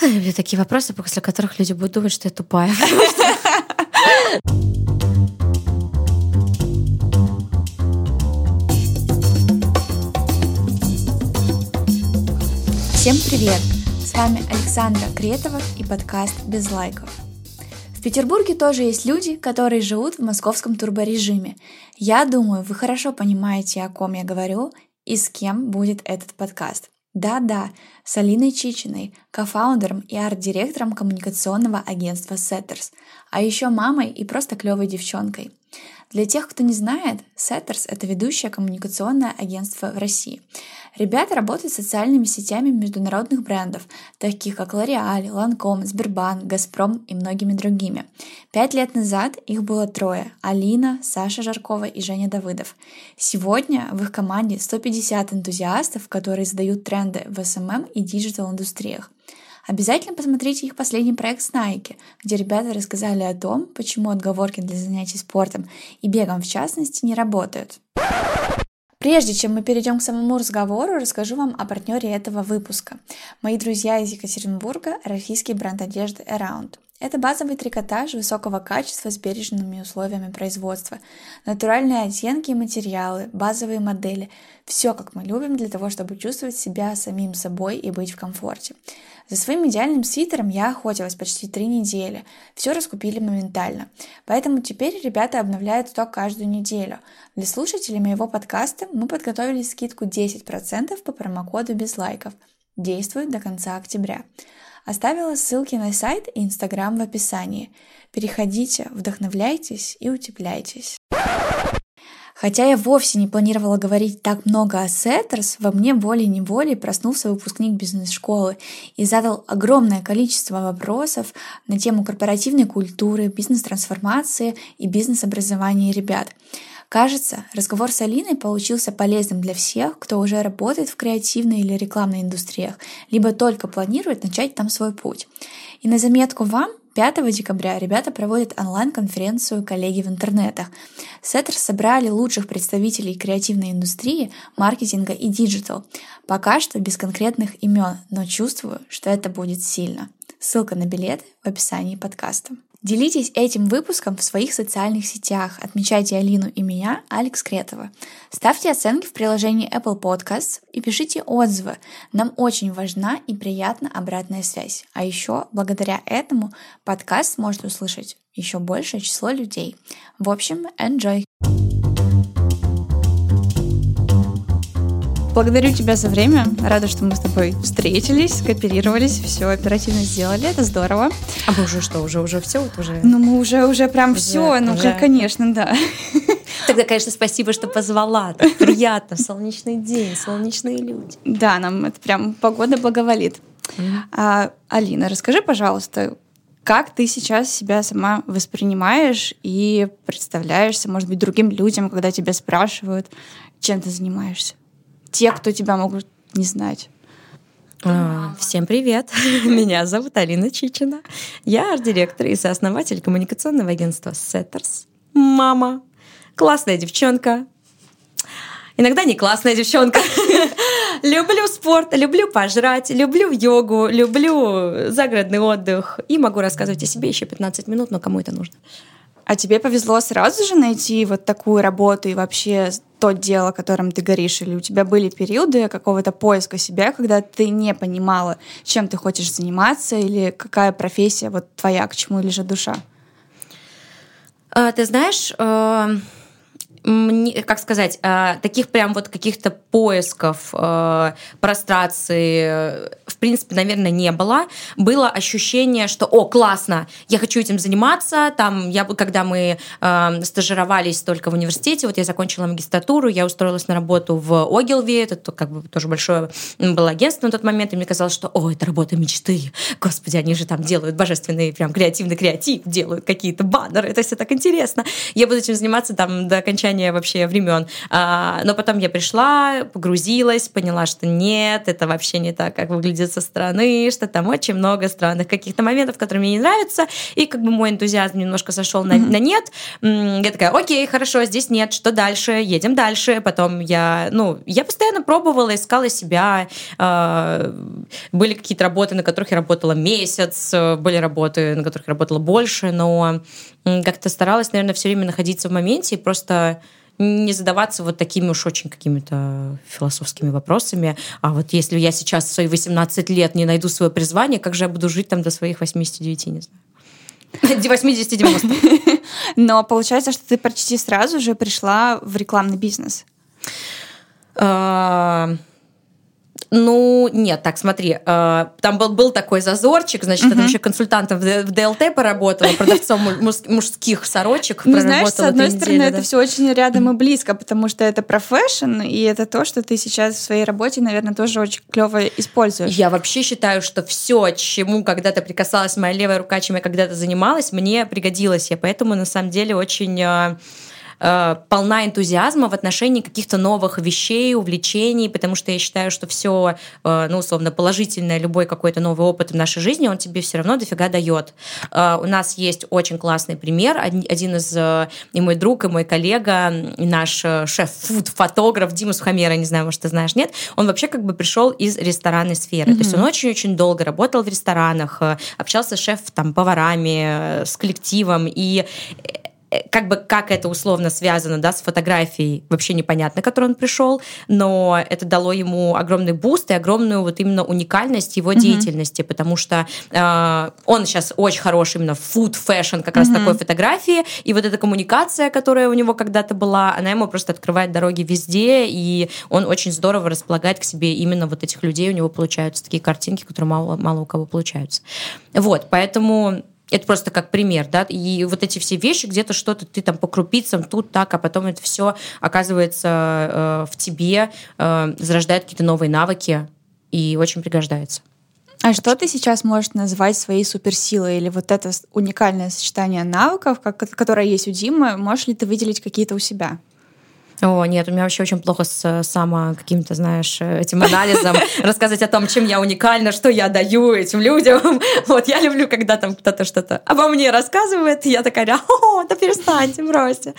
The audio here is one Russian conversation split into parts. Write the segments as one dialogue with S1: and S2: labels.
S1: Это такие вопросы, после которых люди будут думать, что я тупая.
S2: Всем привет! С вами Александра Кретова и подкаст «Без лайков». В Петербурге тоже есть люди, которые живут в московском турборежиме. Я думаю, вы хорошо понимаете, о ком я говорю и с кем будет этот подкаст. Да-да, с Алиной Чичиной, кофаундером и арт-директором коммуникационного агентства Setters, а еще мамой и просто клевой девчонкой. Для тех, кто не знает, Setters — это ведущее коммуникационное агентство в России. Ребята работают с социальными сетями международных брендов, таких как L'Oreal, Lancome, Сбербанк, Газпром и многими другими. Пять лет назад их было трое — Алина, Саша Жаркова и Женя Давыдов. Сегодня в их команде 150 энтузиастов, которые задают тренды в SMM и digital-индустриях. Обязательно посмотрите их последний проект с Nike, где ребята рассказали о том, почему отговорки для занятий спортом и бегом в частности не работают. Прежде чем мы перейдем к самому разговору, расскажу вам о партнере этого выпуска. Мои друзья из Екатеринбурга – российский бренд одежды Around. Это базовый трикотаж высокого качества с бережными условиями производства, натуральные оттенки и материалы, базовые модели – все, как мы любим, для того, чтобы чувствовать себя самим собой и быть в комфорте. За своим идеальным свитером я охотилась почти три недели. Все раскупили моментально. Поэтому теперь ребята обновляют сток каждую неделю. Для слушателей моего подкаста мы подготовили скидку 10% по промокоду без лайков. Действует до конца октября. Оставила ссылки на сайт и инстаграм в описании. Переходите, вдохновляйтесь и утепляйтесь. Хотя я вовсе не планировала говорить так много о Сеттерс, во мне волей-неволей проснулся выпускник бизнес-школы и задал огромное количество вопросов на тему корпоративной культуры, бизнес-трансформации и бизнес-образования ребят. Кажется, разговор с Алиной получился полезным для всех, кто уже работает в креативной или рекламной индустриях, либо только планирует начать там свой путь. И на заметку вам 5 декабря ребята проводят онлайн-конференцию «Коллеги в интернетах». Setters собрали лучших представителей креативной индустрии, маркетинга и digital. Пока что без конкретных имен, но чувствую, что это будет сильно. Ссылка на билет в описании подкаста. Делитесь этим выпуском в своих социальных сетях. Отмечайте Алину и меня, Алекс Кретова. Ставьте оценки в приложении Apple Podcasts и пишите отзывы. Нам очень важна и приятна обратная связь. А еще благодаря этому подкаст может услышать еще большее число людей. В общем, enjoy! Благодарю тебя за время. Рада, что мы с тобой встретились, кооперировались, все оперативно сделали. Это здорово.
S1: А мы уже что, уже уже все, вот уже.
S2: Ну мы уже уже прям уже, все, ну уже... конечно, да.
S1: Тогда, конечно, спасибо, что позвала. Так приятно, солнечный день, солнечные люди.
S2: Да, нам это прям погода благоволит. А, Алина, расскажи, пожалуйста, как ты сейчас себя сама воспринимаешь и представляешься, может быть, другим людям, когда тебя спрашивают, чем ты занимаешься? Те, кто тебя могут не знать?
S1: А, всем привет! Меня зовут Алина Чичина. Я арт-директор и сооснователь коммуникационного агентства Setters. Мама. Классная девчонка. Иногда не классная девчонка. люблю спорт, люблю пожрать, люблю йогу, люблю загородный отдых. И могу рассказывать о себе еще 15 минут, но кому это нужно?
S2: А тебе повезло сразу же найти вот такую работу и вообще то дело, которым ты горишь? Или у тебя были периоды какого-то поиска себя, когда ты не понимала, чем ты хочешь заниматься, или какая профессия вот твоя, к чему лежит душа?
S1: А, ты знаешь, э, как сказать, э, таких прям вот каких-то поисков, э, прострации, в принципе, наверное, не было. Было ощущение, что, о, классно, я хочу этим заниматься. Там, я, когда мы э, стажировались только в университете, вот я закончила магистратуру, я устроилась на работу в Огилве, это как бы тоже большое было агентство на тот момент, и мне казалось, что, о, это работа мечты. Господи, они же там делают божественный, прям креативный креатив, делают какие-то баннеры, это все так интересно. Я буду этим заниматься там до окончания окончания вообще времен. А, но потом я пришла, погрузилась, поняла, что нет, это вообще не так, как выглядит со стороны, что там очень много странных каких-то моментов, которые мне не нравятся, и как бы мой энтузиазм немножко сошел на, mm-hmm. на нет. Я такая, окей, хорошо, здесь нет, что дальше? Едем дальше. Потом я, ну, я постоянно пробовала, искала себя. А, были какие-то работы, на которых я работала месяц, были работы, на которых я работала больше, но как-то старалась, наверное, все время находиться в моменте и просто не задаваться вот такими уж очень какими-то философскими вопросами. А вот если я сейчас в свои 18 лет не найду свое призвание, как же я буду жить там до своих 89, не знаю. 80-90.
S2: Но получается, что ты почти сразу же пришла в рекламный бизнес.
S1: Ну, нет, так, смотри, э, там был, был такой зазорчик, значит, uh-huh. я там еще консультантом в ДЛТ поработала, продавцом мужских сорочек
S2: Ну, знаешь, с одной стороны, это все очень рядом и близко, потому что это профессион, и это то, что ты сейчас в своей работе, наверное, тоже очень клево используешь.
S1: Я вообще считаю, что все, чему когда-то прикасалась моя левая рука, чем я когда-то занималась, мне пригодилось. Я поэтому, на самом деле, очень э, полна энтузиазма в отношении каких-то новых вещей, увлечений, потому что я считаю, что все, э, ну, условно, положительное, любой какой-то новый опыт в нашей жизни, он тебе все равно дофига дает. Э, у нас есть очень классный пример. Один из, э, и мой друг, и мой коллега, и наш э, шеф-фуд-фотограф Дима Сухомера, не знаю, может, ты знаешь, нет, он вообще как бы пришел из ресторанной сферы. Mm-hmm. То есть он очень-очень долго работал в ресторанах, э, общался с шеф-поварами, с коллективом, и как бы как это условно связано да, с фотографией, вообще непонятно, к которой он пришел, но это дало ему огромный boost и огромную вот именно уникальность его mm-hmm. деятельности, потому что э, он сейчас очень хороший именно food fashion, как mm-hmm. раз такой фотографии, и вот эта коммуникация, которая у него когда-то была, она ему просто открывает дороги везде, и он очень здорово располагает к себе именно вот этих людей, у него получаются такие картинки, которые мало, мало у кого получаются. Вот, поэтому это просто как пример, да, и вот эти все вещи, где-то что-то ты там по крупицам, тут так, а потом это все оказывается э, в тебе, э, зарождает какие-то новые навыки и очень пригождается.
S2: А что ты сейчас можешь назвать своей суперсилой или вот это уникальное сочетание навыков, как, которое есть у Димы, можешь ли ты выделить какие-то у себя?
S1: О, нет, у меня вообще очень плохо с само каким-то, знаешь, этим анализом. Рассказывать о том, чем я уникальна, что я даю этим людям. Вот, я люблю, когда там кто-то что-то обо мне рассказывает, и я такая, о, да перестаньте, бросьте.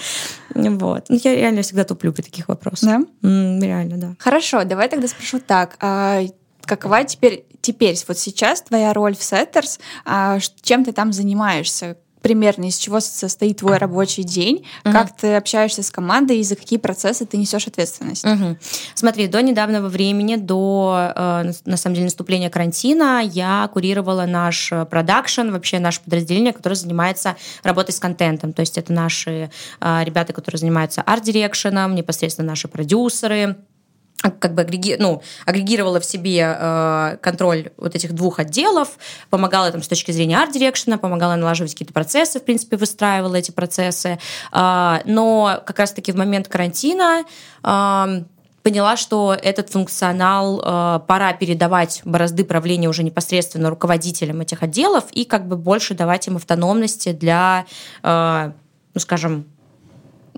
S1: Вот. Ну, я реально всегда туплю при таких вопросах. Да? реально, да.
S2: Хорошо, давай тогда спрошу так. А какова теперь, теперь, вот сейчас твоя роль в Setters? А чем ты там занимаешься? Примерно из чего состоит твой рабочий день, угу. как ты общаешься с командой и за какие процессы ты несешь ответственность.
S1: Угу. Смотри, до недавнего времени, до э, на самом деле наступления карантина, я курировала наш продакшн, вообще наше подразделение, которое занимается работой с контентом. То есть это наши э, ребята, которые занимаются арт-дирекшеном, непосредственно наши продюсеры, как бы агреги... ну, агрегировала в себе э, контроль вот этих двух отделов, помогала там с точки зрения арт-дирекшена, помогала налаживать какие-то процессы, в принципе, выстраивала эти процессы. Э, но как раз-таки в момент карантина э, поняла, что этот функционал э, пора передавать борозды правления уже непосредственно руководителям этих отделов и как бы больше давать им автономности для, э, ну, скажем,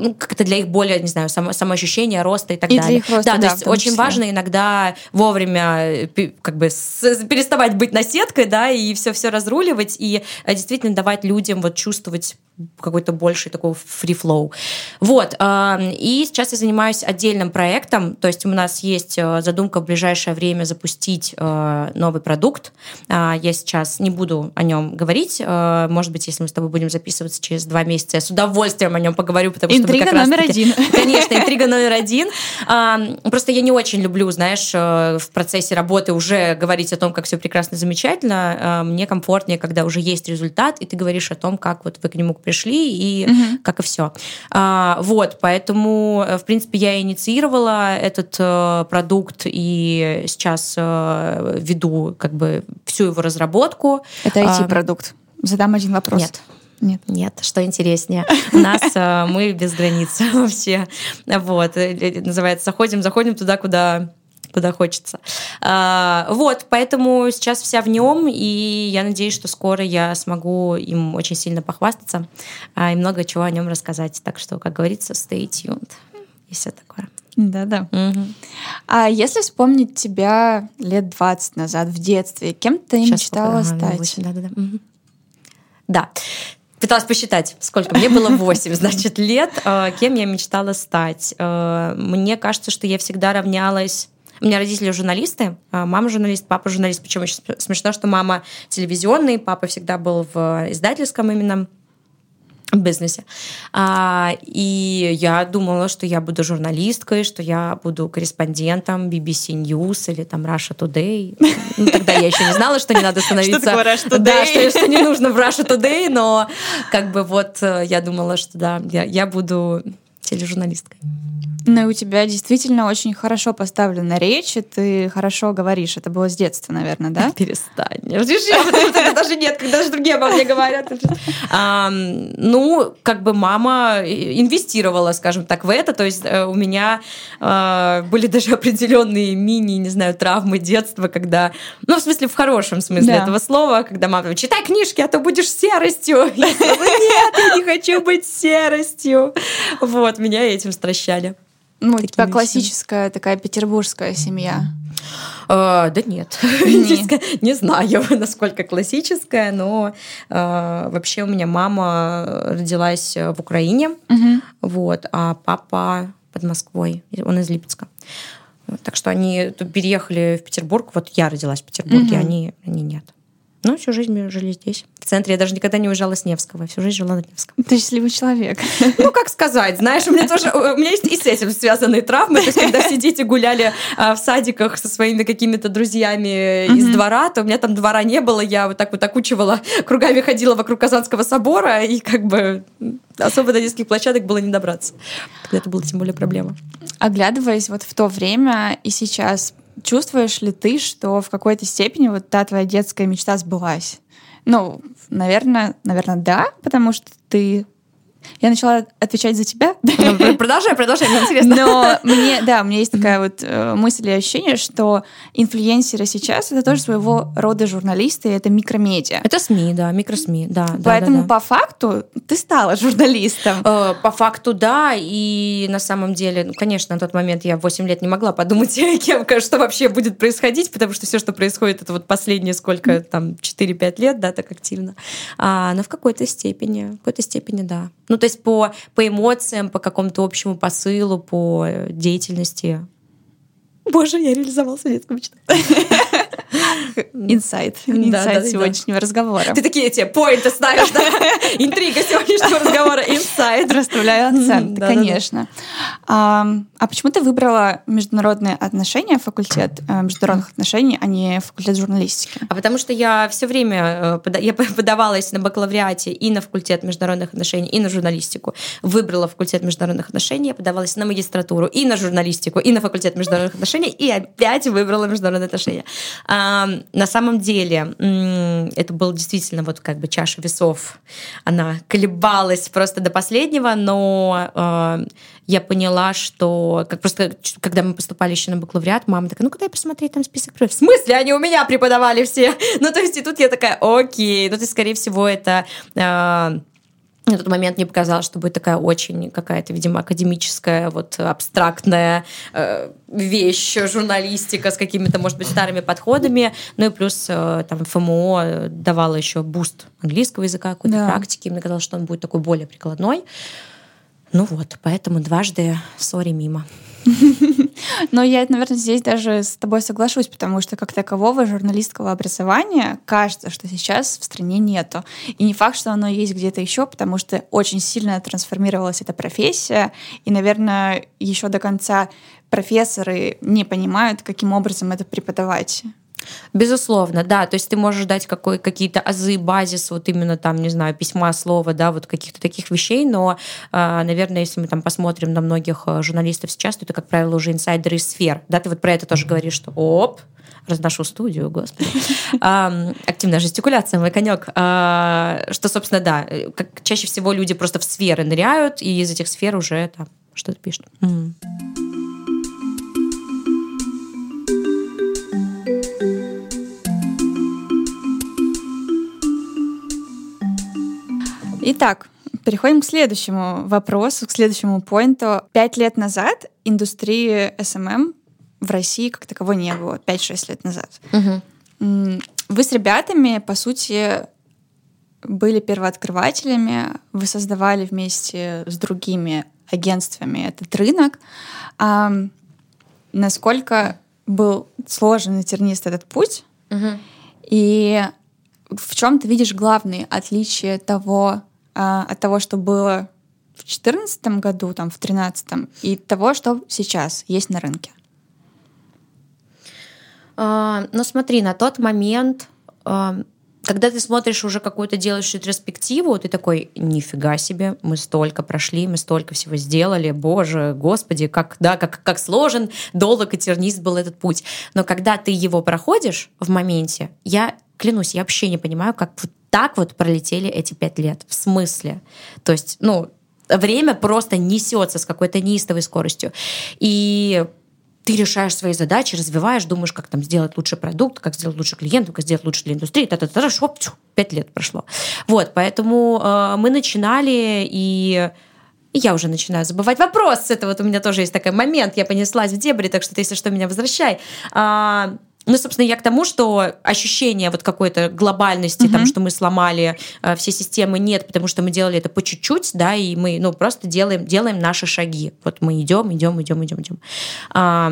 S1: ну, как-то для их более, не знаю, само, самоощущения, роста и так
S2: и
S1: далее.
S2: Для их роста,
S1: да, да, то есть очень числе. важно иногда вовремя как бы с, переставать быть наседкой, да, и все все разруливать и э, действительно давать людям вот чувствовать какой-то больший такой free flow. Вот. И сейчас я занимаюсь отдельным проектом, то есть у нас есть э, задумка в ближайшее время запустить э, новый продукт. А, я сейчас не буду о нем говорить. Может быть, если мы с тобой будем записываться через два месяца, я с удовольствием о нем поговорю,
S2: потому что Интрига номер один.
S1: Конечно, интрига номер один. Просто я не очень люблю, знаешь, э, в процессе работы уже говорить о том, как все прекрасно, замечательно. А, мне комфортнее, когда уже есть результат, и ты говоришь о том, как вот вы к нему пришли, и угу. как и все. А, вот, поэтому, э, в принципе, я инициировала этот э, продукт, и сейчас веду как бы всю его разработку.
S2: Это IT-продукт. Задам один вопрос.
S1: Нет. Нет. Нет, что интереснее. У нас э, мы без границ вообще. Вот. Называется «Заходим, заходим туда, куда куда хочется. А, вот, поэтому сейчас вся в нем, и я надеюсь, что скоро я смогу им очень сильно похвастаться а, и много чего о нем рассказать. Так что, как говорится, stay tuned и все такое.
S2: Да-да. Угу. А если вспомнить тебя лет 20 назад в детстве, кем ты Сейчас мечтала сколько? стать? 8,
S1: да, да, да. Угу. Да. Пыталась посчитать, сколько мне было 8, значит, лет, э, кем я мечтала стать. Э, мне кажется, что я всегда равнялась у меня родители журналисты, э, мама журналист, папа журналист. Причем очень смешно, что мама телевизионный, папа всегда был в издательском именно бизнесе. А, и я думала, что я буду журналисткой, что я буду корреспондентом BBC News или там Russia Today. Ну, тогда я еще не знала, что не надо становиться... Что
S2: такое Russia Today?
S1: Да, что, что не нужно в Russia Today, но как бы вот э, я думала, что да, я, я буду тележурналисткой.
S2: Ну и у тебя действительно очень хорошо поставлена речь, и ты хорошо говоришь. Это было с детства, наверное, да?
S1: Перестань. Это даже нет, когда же другие обо мне говорят. Ну, как бы мама инвестировала, скажем так, в это. То есть э, у меня э, были даже определенные мини, не знаю, травмы детства, когда... Ну, в смысле, в хорошем смысле этого слова, когда мама говорит, читай книжки, а то будешь серостью. Нет, я не хочу быть серостью. Вот, меня этим стращали.
S2: Ну, у тебя классическая такая петербургская семья.
S1: Uh, да нет, не. не знаю, насколько классическая, но uh, вообще у меня мама родилась в Украине, uh-huh. вот, а папа под Москвой, он из Липецка. Так что они переехали в Петербург, вот я родилась в Петербурге, uh-huh. они, они нет. Ну, всю жизнь мы жили здесь. В центре я даже никогда не уезжала с Невского. Всю жизнь жила на Невском.
S2: Ты счастливый человек.
S1: Ну, как сказать, знаешь, у меня тоже, у меня есть и с этим связанные травмы. То есть, когда все дети гуляли а, в садиках со своими какими-то друзьями из двора, то у меня там двора не было. Я вот так вот окучивала, кругами ходила вокруг Казанского собора, и как бы особо до детских площадок было не добраться. Когда это было тем более проблема.
S2: Оглядываясь вот в то время и сейчас, Чувствуешь ли ты, что в какой-то степени вот та твоя детская мечта сбылась? Ну, наверное, наверное, да, потому что ты я начала отвечать за тебя.
S1: Ну, продолжай, продолжай, мне интересно.
S2: Но мне, да, у меня есть такая вот э, мысль и ощущение, что инфлюенсеры сейчас это тоже своего рода журналисты, это микромедиа.
S1: Это СМИ, да, микросми, да.
S2: Поэтому
S1: да, да,
S2: по факту ты стала журналистом.
S1: Э, по факту, да, и на самом деле, ну, конечно, на тот момент я в 8 лет не могла подумать, кем, что вообще будет происходить, потому что все, что происходит, это вот последние сколько, там, 4-5 лет, да, так активно. А, но в какой-то степени, в какой-то степени, да. Ну, то есть по, по эмоциям, по какому-то общему посылу, по деятельности. Боже, я реализовал советскую мечту.
S2: Инсайт. Инсайт сегодняшнего разговора.
S1: Ты такие эти поинты ставишь, да? Интрига сегодняшнего разговора. Инсайт.
S2: Расставляю акцент, конечно. А почему ты выбрала международные отношения, факультет э, международных отношений, а не факультет журналистики?
S1: А потому что я все время э, я подавалась на бакалавриате и на факультет международных отношений, и на журналистику. Выбрала факультет международных отношений, я подавалась на магистратуру и на журналистику, и на факультет международных отношений, и опять выбрала международные отношения. А, на самом деле это был действительно вот как бы чаша весов. Она колебалась просто до последнего, но э, я поняла, что как просто когда мы поступали еще на бакалавриат, мама такая, ну-ка дай посмотреть там список В смысле? Они у меня преподавали все. ну, то есть и тут я такая, окей. Ну, то есть, скорее всего, это... Э, на тот момент мне показалось, что будет такая очень какая-то, видимо, академическая, вот абстрактная э, вещь, журналистика с какими-то, может быть, старыми подходами. Ну и плюс э, там ФМО давала еще boost английского языка, какой-то да. практики. Мне казалось, что он будет такой более прикладной. Ну вот, поэтому дважды sorry мимо.
S2: Но я, наверное, здесь даже с тобой соглашусь, потому что как такового журналистского образования кажется, что сейчас в стране нету. И не факт, что оно есть где-то еще, потому что очень сильно трансформировалась эта профессия. И, наверное, еще до конца профессоры не понимают, каким образом это преподавать.
S1: Безусловно, да. То есть ты можешь дать какой, какие-то азы, базис, вот именно там, не знаю, письма, слова, да, вот каких-то таких вещей, но, а, наверное, если мы там посмотрим на многих а, журналистов сейчас, то это, как правило, уже инсайдеры из сфер. Да, ты вот про это тоже говоришь, что оп, разношу студию, господи. Активная жестикуляция, мой конек. А, что, собственно, да, как чаще всего люди просто в сферы ныряют, и из этих сфер уже там что-то пишут.
S2: Итак, переходим к следующему вопросу, к следующему поинту. Пять лет назад индустрии SMM в России как таковой не было, 5-6 лет назад. Угу. Вы с ребятами, по сути, были первооткрывателями, вы создавали вместе с другими агентствами этот рынок. А насколько был сложен и тернист этот путь? Угу. И в чем ты видишь главные отличия того, а, от того, что было в 2014 году, там, в 2013, и того, что сейчас есть на рынке?
S1: А, ну, смотри, на тот момент а, когда ты смотришь уже какую-то делаешь ретроспективу, ты такой, нифига себе, мы столько прошли, мы столько всего сделали, боже, господи, как, да, как, как сложен, долг и тернист был этот путь. Но когда ты его проходишь в моменте, я клянусь, я вообще не понимаю, как вот так вот пролетели эти пять лет. В смысле? То есть, ну, время просто несется с какой-то неистовой скоростью. И ты решаешь свои задачи, развиваешь, думаешь, как там сделать лучший продукт, как сделать лучше клиенту, как сделать лучше для индустрии, та -та -та, шоп, пять лет прошло. Вот, поэтому э, мы начинали, и я уже начинаю забывать вопрос. Это вот у меня тоже есть такой момент, я понеслась в дебри, так что ты, если что, меня возвращай. А, ну, собственно, я к тому, что ощущение вот какой-то глобальности, mm-hmm. там, что мы сломали э, все системы, нет, потому что мы делали это по чуть-чуть, да, и мы, ну, просто делаем, делаем наши шаги. Вот мы идем, идем, идем, идем, идем. А,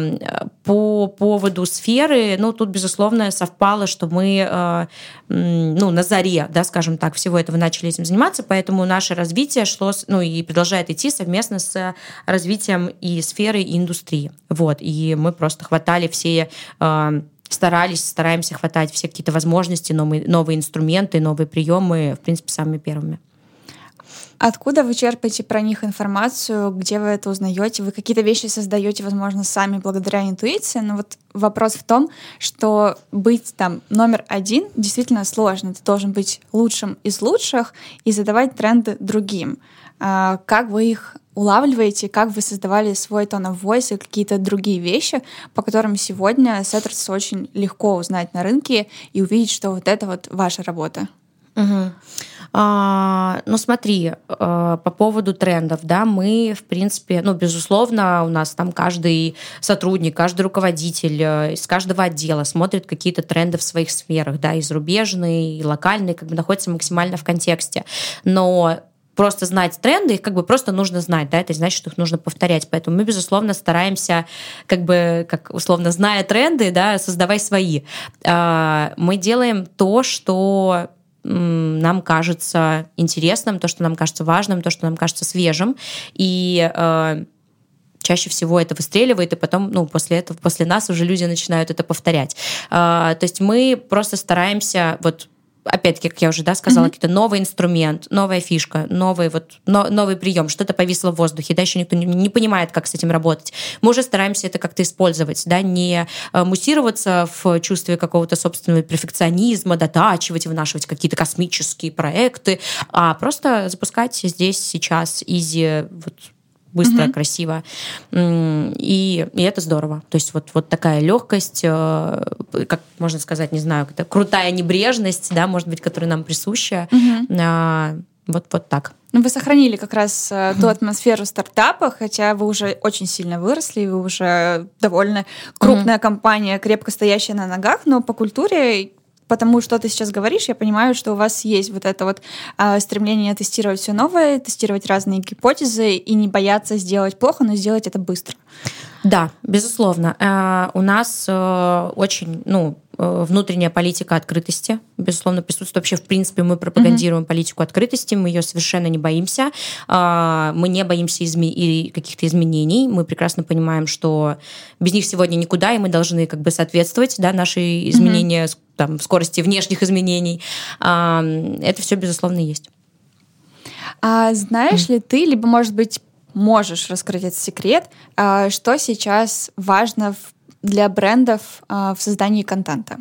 S1: по поводу сферы, ну, тут, безусловно, совпало, что мы, э, ну, на заре, да, скажем так, всего этого начали этим заниматься, поэтому наше развитие шло, ну, и продолжает идти совместно с развитием и сферы, и индустрии. Вот, и мы просто хватали все э, старались, стараемся хватать все какие-то возможности, новые, новые инструменты, новые приемы, в принципе, самыми первыми.
S2: Откуда вы черпаете про них информацию, где вы это узнаете? Вы какие-то вещи создаете, возможно, сами благодаря интуиции, но вот вопрос в том, что быть там номер один действительно сложно. Ты должен быть лучшим из лучших и задавать тренды другим. А, как вы их улавливаете, как вы создавали свой тон of voice и какие-то другие вещи, по которым сегодня сеттерс очень легко узнать на рынке и увидеть, что вот это вот ваша работа.
S1: Угу. А, ну, смотри, а, по поводу трендов, да, мы, в принципе, ну, безусловно, у нас там каждый сотрудник, каждый руководитель э, из каждого отдела смотрит какие-то тренды в своих сферах, да, и зарубежные, и локальные, как бы находится максимально в контексте. Но просто знать тренды, их как бы просто нужно знать, да, это значит, что их нужно повторять. Поэтому мы, безусловно, стараемся, как бы, как условно, зная тренды, да, создавай свои. А, мы делаем то, что нам кажется интересным, то, что нам кажется важным, то, что нам кажется свежим. И э, чаще всего это выстреливает, и потом, ну, после этого, после нас уже люди начинают это повторять. Э, то есть мы просто стараемся вот опять-таки, как я уже да, сказала, mm-hmm. какой-то новый инструмент, новая фишка, новый, вот, но, новый прием, что-то повисло в воздухе, да, еще никто не, не понимает, как с этим работать. Мы уже стараемся это как-то использовать, да, не э, муссироваться в чувстве какого-то собственного перфекционизма, дотачивать, вынашивать какие-то космические проекты, а просто запускать здесь, сейчас, изи, вот быстро, угу. красиво. И, и это здорово. То есть вот, вот такая легкость, э, как можно сказать, не знаю, это крутая небрежность, да, может быть, которая нам присуща. Угу. Вот, вот так.
S2: Ну, вы сохранили как раз э, ту атмосферу стартапа, хотя вы уже очень сильно выросли, вы уже довольно крупная mm-hmm. компания, крепко стоящая на ногах, но по культуре потому что ты сейчас говоришь, я понимаю, что у вас есть вот это вот э, стремление тестировать все новое, тестировать разные гипотезы и не бояться сделать плохо, но сделать это быстро.
S1: Да, безусловно. Э, у нас э, очень, ну, внутренняя политика открытости, безусловно, присутствует. Вообще, в принципе, мы пропагандируем mm-hmm. политику открытости, мы ее совершенно не боимся. А, мы не боимся изме- каких-то изменений. Мы прекрасно понимаем, что без них сегодня никуда, и мы должны как бы соответствовать да, наши изменения, mm-hmm. там, скорости внешних изменений. А, это все, безусловно, есть.
S2: А знаешь mm-hmm. ли ты, либо, может быть, можешь раскрыть этот секрет, а, что сейчас важно в для брендов э, в создании контента?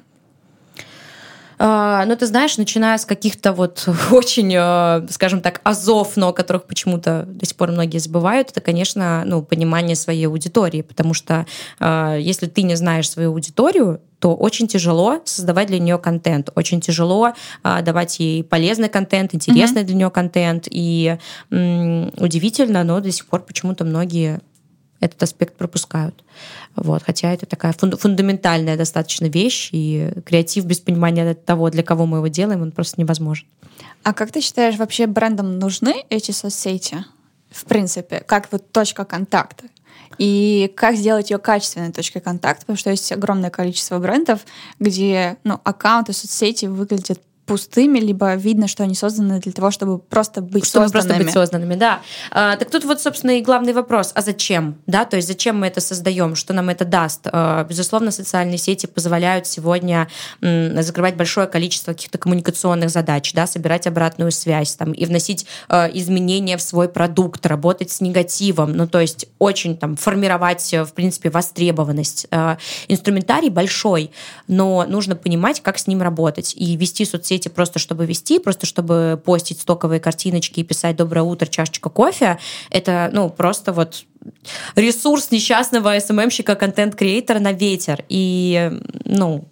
S1: А, ну, ты знаешь, начиная с каких-то вот очень, э, скажем так, азов, но о которых почему-то до сих пор многие забывают, это, конечно, ну, понимание своей аудитории, потому что если ты не знаешь свою аудиторию, то очень тяжело создавать для нее контент, очень тяжело а, давать ей полезный контент, интересный mm-hmm. для нее контент. И м, удивительно, но до сих пор почему-то многие этот аспект пропускают. Вот, хотя это такая фундаментальная достаточно вещь, и креатив без понимания того, для кого мы его делаем, он просто невозможен.
S2: А как ты считаешь, вообще брендам нужны эти соцсети? В принципе, как вот точка контакта? И как сделать ее качественной точкой контакта, потому что есть огромное количество брендов, где ну, аккаунты соцсети выглядят пустыми, либо видно, что они созданы для того, чтобы просто быть чтобы созданными.
S1: просто быть созданными, да. А, так тут вот, собственно, и главный вопрос, а зачем? Да, то есть зачем мы это создаем, что нам это даст? А, безусловно, социальные сети позволяют сегодня м, закрывать большое количество каких-то коммуникационных задач, да, собирать обратную связь там, и вносить а, изменения в свой продукт, работать с негативом, ну, то есть очень там формировать, в принципе, востребованность. А, инструментарий большой, но нужно понимать, как с ним работать и вести соцсети соцсети просто чтобы вести, просто чтобы постить стоковые картиночки и писать «Доброе утро, чашечка кофе», это, ну, просто вот ресурс несчастного СММщика, контент-креатора на ветер. И, ну,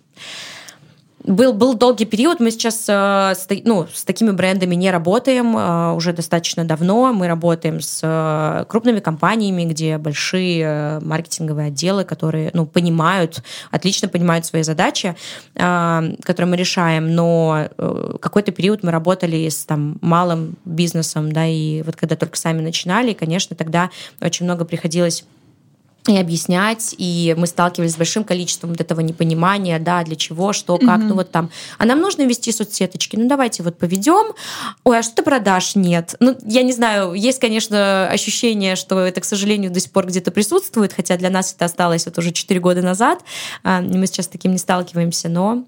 S1: был, был долгий период, мы сейчас э, с, ну, с такими брендами не работаем э, уже достаточно давно. Мы работаем с э, крупными компаниями, где большие маркетинговые отделы, которые ну, понимают, отлично понимают свои задачи, которые мы решаем. Но какой-то период мы работали с там, малым бизнесом, да, и вот когда только сами начинали, конечно, тогда очень много приходилось и объяснять, и мы сталкивались с большим количеством вот этого непонимания, да, для чего, что, как, mm-hmm. ну вот там. А нам нужно вести соцсеточки, ну давайте вот поведем. Ой, а что продаж нет? Ну, я не знаю, есть, конечно, ощущение, что это, к сожалению, до сих пор где-то присутствует, хотя для нас это осталось вот уже 4 года назад, а, мы сейчас с таким не сталкиваемся, но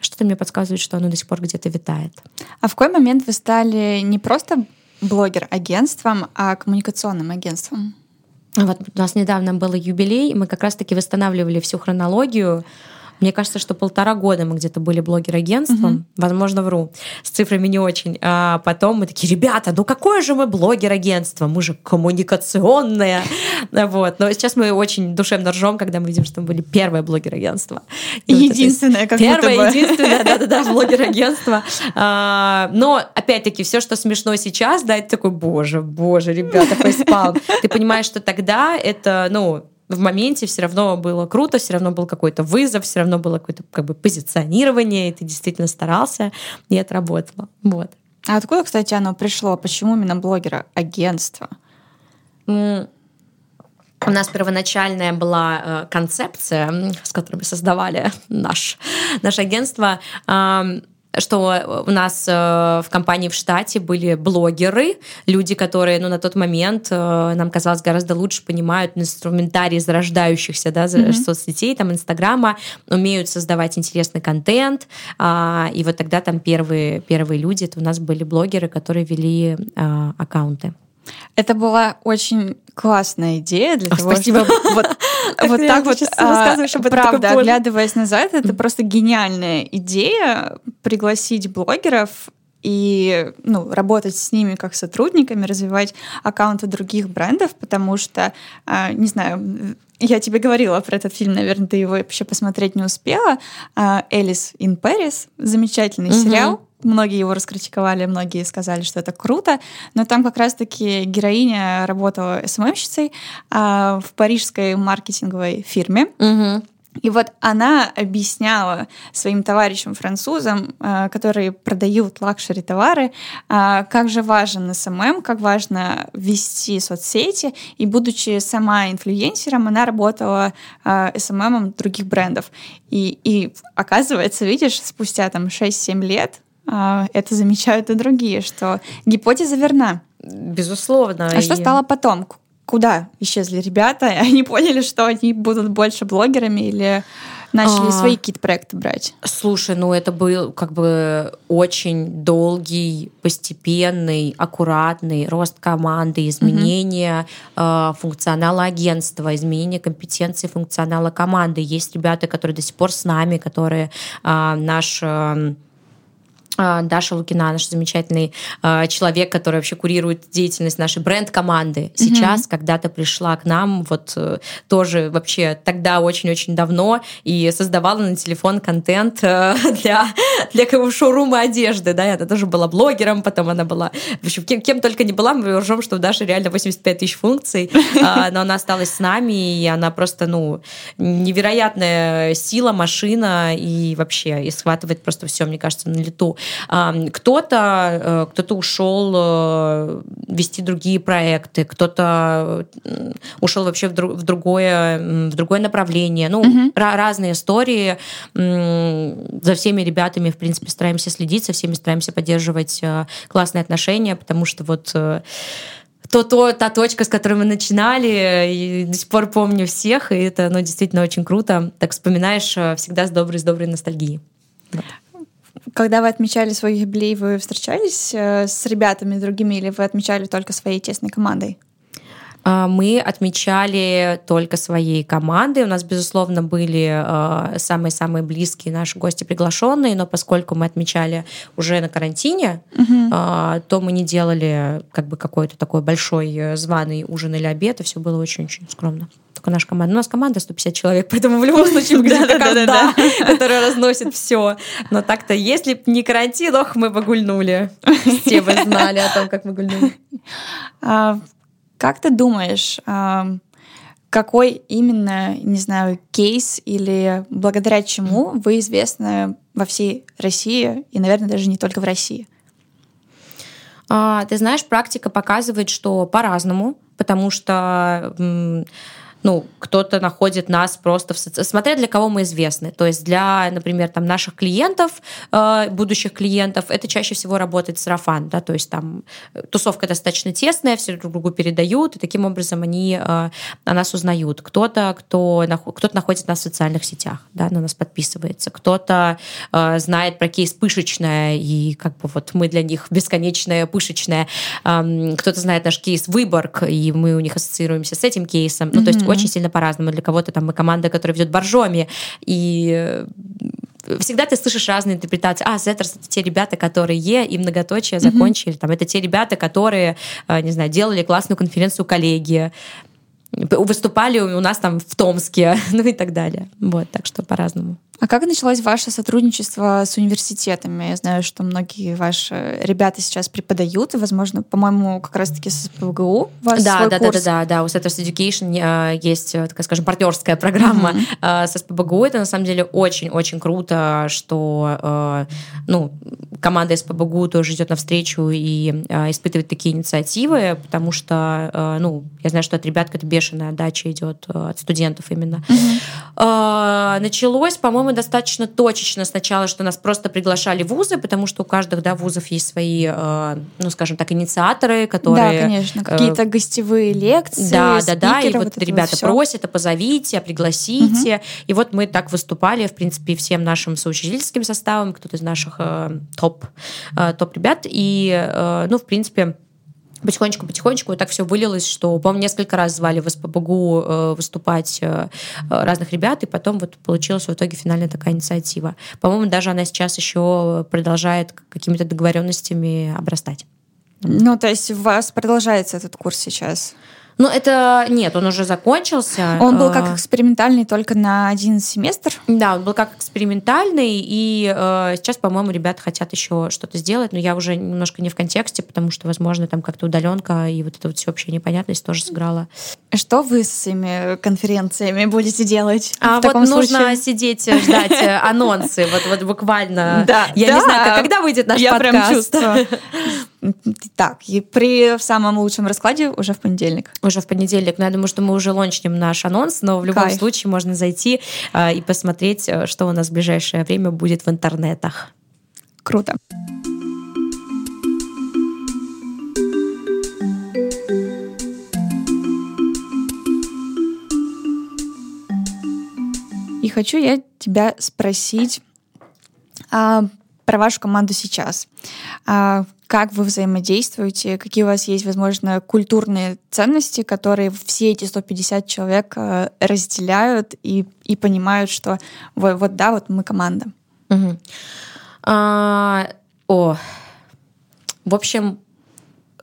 S1: что-то мне подсказывает, что оно до сих пор где-то витает.
S2: А в какой момент вы стали не просто блогер-агентством, а коммуникационным агентством?
S1: Вот у нас недавно был юбилей, мы как раз-таки восстанавливали всю хронологию мне кажется, что полтора года мы где-то были блогер-агентством. Угу. Возможно, вру. С цифрами не очень. А потом мы такие, ребята, ну какое же мы блогер-агентство? Мы же коммуникационное. Вот. Но сейчас мы очень душевно ржем, когда мы видим, что мы были первое блогер-агентство.
S2: единственное, как
S1: Первое, будто бы. единственное, да-да-да, блогер-агентство. А, но, опять-таки, все, что смешно сейчас, да, это такой, боже, боже, ребята, фейспалм. Ты понимаешь, что тогда это, ну, в моменте все равно было круто, все равно был какой-то вызов, все равно было какое-то как бы позиционирование, и ты действительно старался, и это работало. Вот.
S2: А откуда, кстати, оно пришло? Почему именно блогера? Агентство?
S1: У нас первоначальная была э, концепция, с которой мы создавали наш, наше агентство что у нас э, в компании в штате были блогеры, люди, которые ну, на тот момент э, нам казалось гораздо лучше понимают инструментарий зарождающихся да, mm-hmm. соцсетей, там Инстаграма, умеют создавать интересный контент. А, и вот тогда там первые, первые люди, это у нас были блогеры, которые вели аккаунты.
S2: Это была очень классная идея для О, того,
S1: спасибо.
S2: чтобы вот, вот так вот, а, правда, оглядываясь назад, это просто гениальная идея пригласить блогеров и ну, работать с ними как сотрудниками, развивать аккаунты других брендов, потому что, а, не знаю, я тебе говорила про этот фильм, наверное, ты его еще посмотреть не успела. «Элис in Paris» — замечательный mm-hmm. сериал, Многие его раскритиковали, многие сказали, что это круто, но там как раз-таки героиня работала SMM щицей а, в парижской маркетинговой фирме.
S1: Угу.
S2: И вот она объясняла своим товарищам-французам, а, которые продают luxury товары, а, как же важен SMM, как важно вести соцсети. И будучи сама инфлюенсером, она работала а, SMM ом других брендов. И, и оказывается, видишь, спустя там 6-7 лет это замечают и другие, что гипотеза верна.
S1: Безусловно.
S2: А и... что стало потом? Куда исчезли ребята? Они поняли, что они будут больше блогерами или начали а, свои какие-то проекты брать?
S1: Слушай, ну это был как бы очень долгий, постепенный, аккуратный рост команды, изменение угу. э, функционала агентства, изменение компетенции функционала команды. Есть ребята, которые до сих пор с нами, которые э, наш... Э, а, Даша Лукина, наш замечательный э, человек, который вообще курирует деятельность нашей бренд-команды, сейчас mm-hmm. когда-то пришла к нам, вот э, тоже вообще тогда очень-очень давно, и создавала на телефон контент э, для, для шоурума одежды, да, она тоже была блогером, потом она была, в общем, кем, кем только не была, мы ржем, что у Даши реально 85 тысяч функций, э, но она осталась с нами, и она просто, ну, невероятная сила, машина, и вообще, и схватывает просто все, мне кажется, на лету. Кто-то э, кто ушел э, вести другие проекты, кто-то ушел вообще в, друг, в, другое, в другое направление. Ну, угу. разные истории. За всеми ребятами, в принципе, стараемся следить, со всеми стараемся поддерживать э, классные отношения, потому что вот то, то, та точка, с которой мы начинали, и до сих пор помню всех, и это ну, действительно очень круто. Так вспоминаешь всегда с доброй, с доброй ностальгией.
S2: Когда вы отмечали свой юбилей, вы встречались э, с ребятами другими или вы отмечали только своей тесной командой?
S1: А, мы отмечали только своей командой. У нас, безусловно, были а, самые-самые близкие наши гости приглашенные, но поскольку мы отмечали уже на карантине, угу. то мы не делали как бы какой-то такой большой э, званый ужин или обед, и все было очень-очень скромно только наша команда. У нас команда 150 человек, поэтому в любом случае как орда, которая разносит все. Но так-то, если бы не карантин, ох, мы бы гульнули. Все бы знали о том, как мы гульнули.
S2: Как ты думаешь, какой именно, не знаю, кейс или благодаря чему вы известны во всей России и, наверное, даже не только в России?
S1: А, ты знаешь, практика показывает, что по-разному, потому что ну, кто-то находит нас просто в соци... смотря для кого мы известны. То есть для, например, там наших клиентов, э, будущих клиентов, это чаще всего работает сарафан, да, то есть там э, тусовка достаточно тесная, все друг другу передают, и таким образом они э, о нас узнают. Кто-то, кто, кто-то находит нас в социальных сетях, да, на нас подписывается, кто-то э, знает про кейс пышечная, и как бы вот мы для них бесконечная пышечная, кто-то знает наш кейс Выборг, и мы у них ассоциируемся с этим кейсом. Ну, то есть очень сильно по-разному. Для кого-то там мы команда, которая ведет боржоми, и э, всегда ты слышишь разные интерпретации. А, Зеттерс — это те ребята, которые и многоточие закончили. Mm-hmm. Там, это те ребята, которые, э, не знаю, делали классную конференцию коллеги выступали у нас там в Томске, ну и так далее. Вот, так что по-разному.
S2: А как началось ваше сотрудничество с университетами? Я знаю, что многие ваши ребята сейчас преподают, и, возможно, по-моему, как раз-таки с ПГУ у вас
S1: да,
S2: свой
S1: да,
S2: курс.
S1: да, да, да, да. У Setters Education э, есть, э, такая, скажем, партнерская программа mm-hmm. с СПБГУ. Это на самом деле очень-очень круто, что ну, команда СПБГУ тоже идет навстречу и испытывает такие инициативы, потому что, ну, я знаю, что от ребят это бешеная отдача идет от студентов именно. Mm-hmm. Началось, по-моему, достаточно точечно сначала, что нас просто приглашали вузы, потому что у каждых да, вузов есть свои, э, ну, скажем так, инициаторы, которые...
S2: Да, конечно, какие-то э, гостевые лекции,
S1: Да, да, да, и вот, вот ребята вот просят, а позовите, а пригласите. Угу. И вот мы так выступали, в принципе, всем нашим соучредительским составом, кто-то из наших э, топ, э, топ-ребят, и, э, ну, в принципе, потихонечку-потихонечку так все вылилось, что, по-моему, несколько раз звали в СПБГУ э, выступать э, разных ребят, и потом вот получилась в итоге финальная такая инициатива. По-моему, даже она сейчас еще продолжает какими-то договоренностями обрастать.
S2: Ну, то есть у вас продолжается этот курс сейчас?
S1: Ну, это нет, он уже закончился.
S2: Он был как а. экспериментальный только на один семестр?
S1: Да, он был как экспериментальный, и э, сейчас, по-моему, ребята хотят еще что-то сделать, но я уже немножко не в контексте, потому что, возможно, там как-то удаленка и вот эта вот всеобщая непонятность тоже сыграла.
S2: Что вы с этими конференциями будете делать?
S1: А вот нужно сидеть, ждать э, анонсы, вот, вот буквально. Да, я не знаю, когда выйдет наш подкаст.
S2: Я прям чувствую. Так, и при самом лучшем раскладе уже в понедельник.
S1: Уже в понедельник. Но я думаю, что мы уже лончнем наш анонс, но в любом Кайф. случае можно зайти э, и посмотреть, э, что у нас в ближайшее время будет в интернетах.
S2: Круто. И хочу я тебя спросить а, про вашу команду сейчас. А, как вы взаимодействуете, какие у вас есть, возможно, культурные ценности, которые все эти 150 человек а, разделяют и, и понимают, что вот, вот да, вот мы команда.
S1: Угу. А, о, в общем,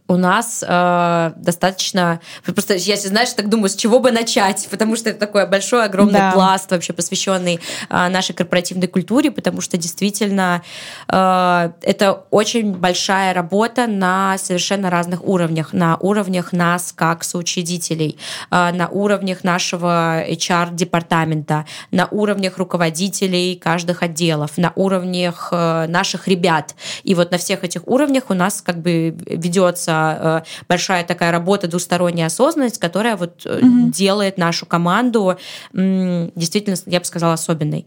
S1: у нас э, достаточно... Просто я, знаешь, так думаю, с чего бы начать, потому что это такой большой, огромный да. пласт вообще посвященный э, нашей корпоративной культуре, потому что действительно э, это очень большая работа на совершенно разных уровнях. На уровнях нас как соучредителей, э, на уровнях нашего HR-департамента, на уровнях руководителей каждых отделов, на уровнях э, наших ребят. И вот на всех этих уровнях у нас как бы ведется Э, большая такая работа, двусторонняя осознанность, которая вот mm-hmm. делает нашу команду действительно, я бы сказала, особенной.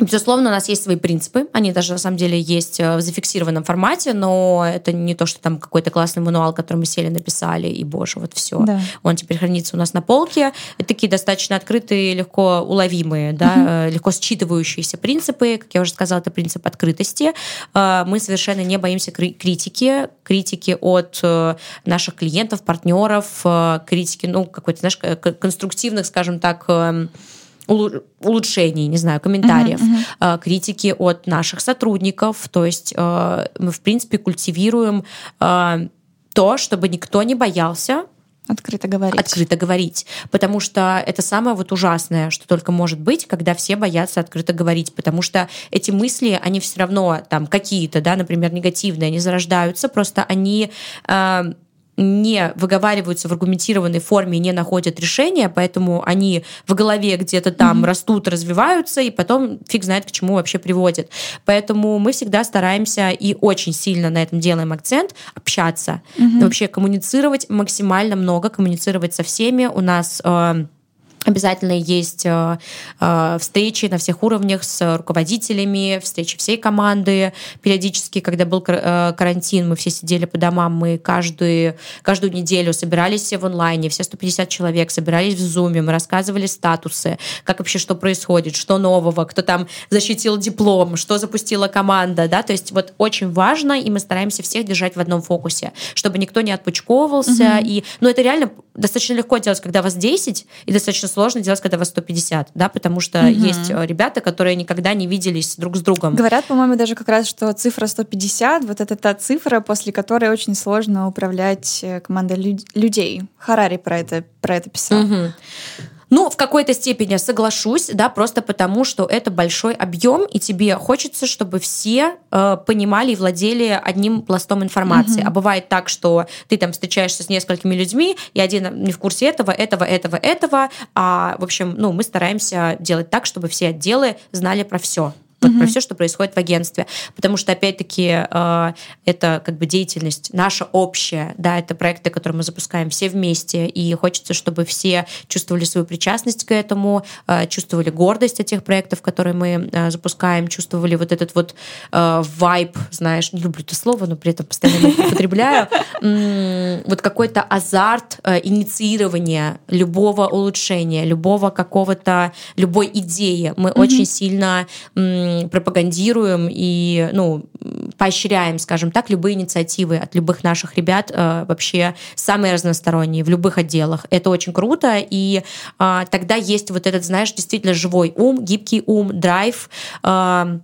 S1: Безусловно, у нас есть свои принципы, они даже на самом деле есть э, в зафиксированном формате, но это не то, что там какой-то классный мануал, который мы сели, написали, и, боже, вот все. Да. Он теперь хранится у нас на полке. Это такие достаточно открытые, легко уловимые, да, угу. легко считывающиеся принципы. Как я уже сказала, это принцип открытости. Э, мы совершенно не боимся критики, критики от наших клиентов, партнеров, критики, ну, какой-то, знаешь, конструктивных, скажем так, эм, улучшений, не знаю, комментариев, uh-huh, uh-huh. критики от наших сотрудников. То есть э, мы, в принципе, культивируем э, то, чтобы никто не боялся
S2: Открыто говорить.
S1: Открыто говорить. Потому что это самое вот ужасное, что только может быть, когда все боятся открыто говорить. Потому что эти мысли, они все равно там какие-то, да, например, негативные, они зарождаются, просто они э, не выговариваются в аргументированной форме и не находят решения, поэтому они в голове где-то там mm-hmm. растут, развиваются, и потом фиг знает, к чему вообще приводят. Поэтому мы всегда стараемся и очень сильно на этом делаем акцент общаться, mm-hmm. вообще коммуницировать максимально много, коммуницировать со всеми. У нас э, Обязательно есть э, э, встречи на всех уровнях с руководителями, встречи всей команды. Периодически, когда был э, карантин, мы все сидели по домам, мы каждую, каждую неделю собирались в онлайне, все 150 человек собирались в зуме, мы рассказывали статусы, как вообще что происходит, что нового, кто там защитил диплом, что запустила команда, да, то есть вот очень важно, и мы стараемся всех держать в одном фокусе, чтобы никто не отпучковывался, угу. и, ну, это реально достаточно легко делать, когда вас 10, и достаточно сложно делать, когда вас 150, да, потому что угу. есть э, ребята, которые никогда не виделись друг с другом.
S2: Говорят, по-моему, даже как раз, что цифра 150, вот это та цифра, после которой очень сложно управлять э, командой людей. Харари про это, про это писал. Угу.
S1: Ну, в какой-то степени соглашусь, да, просто потому, что это большой объем, и тебе хочется, чтобы все э, понимали и владели одним пластом информации. Угу. А бывает так, что ты там встречаешься с несколькими людьми, и один не в курсе этого, этого, этого, этого. А, в общем, ну, мы стараемся делать так, чтобы все отделы знали про все вот mm-hmm. про все, что происходит в агентстве. Потому что, опять-таки, э, это как бы деятельность наша общая, да, это проекты, которые мы запускаем все вместе, и хочется, чтобы все чувствовали свою причастность к этому, э, чувствовали гордость от тех проектов, которые мы э, запускаем, чувствовали вот этот вот вайб, знаешь, не люблю это слово, но при этом постоянно его употребляю, вот какой-то азарт инициирования любого улучшения, любого какого-то, любой идеи. Мы очень сильно пропагандируем и ну, поощряем, скажем так, любые инициативы от любых наших ребят э, вообще самые разносторонние в любых отделах. Это очень круто, и э, тогда есть вот этот, знаешь, действительно живой ум, гибкий ум, драйв. Э,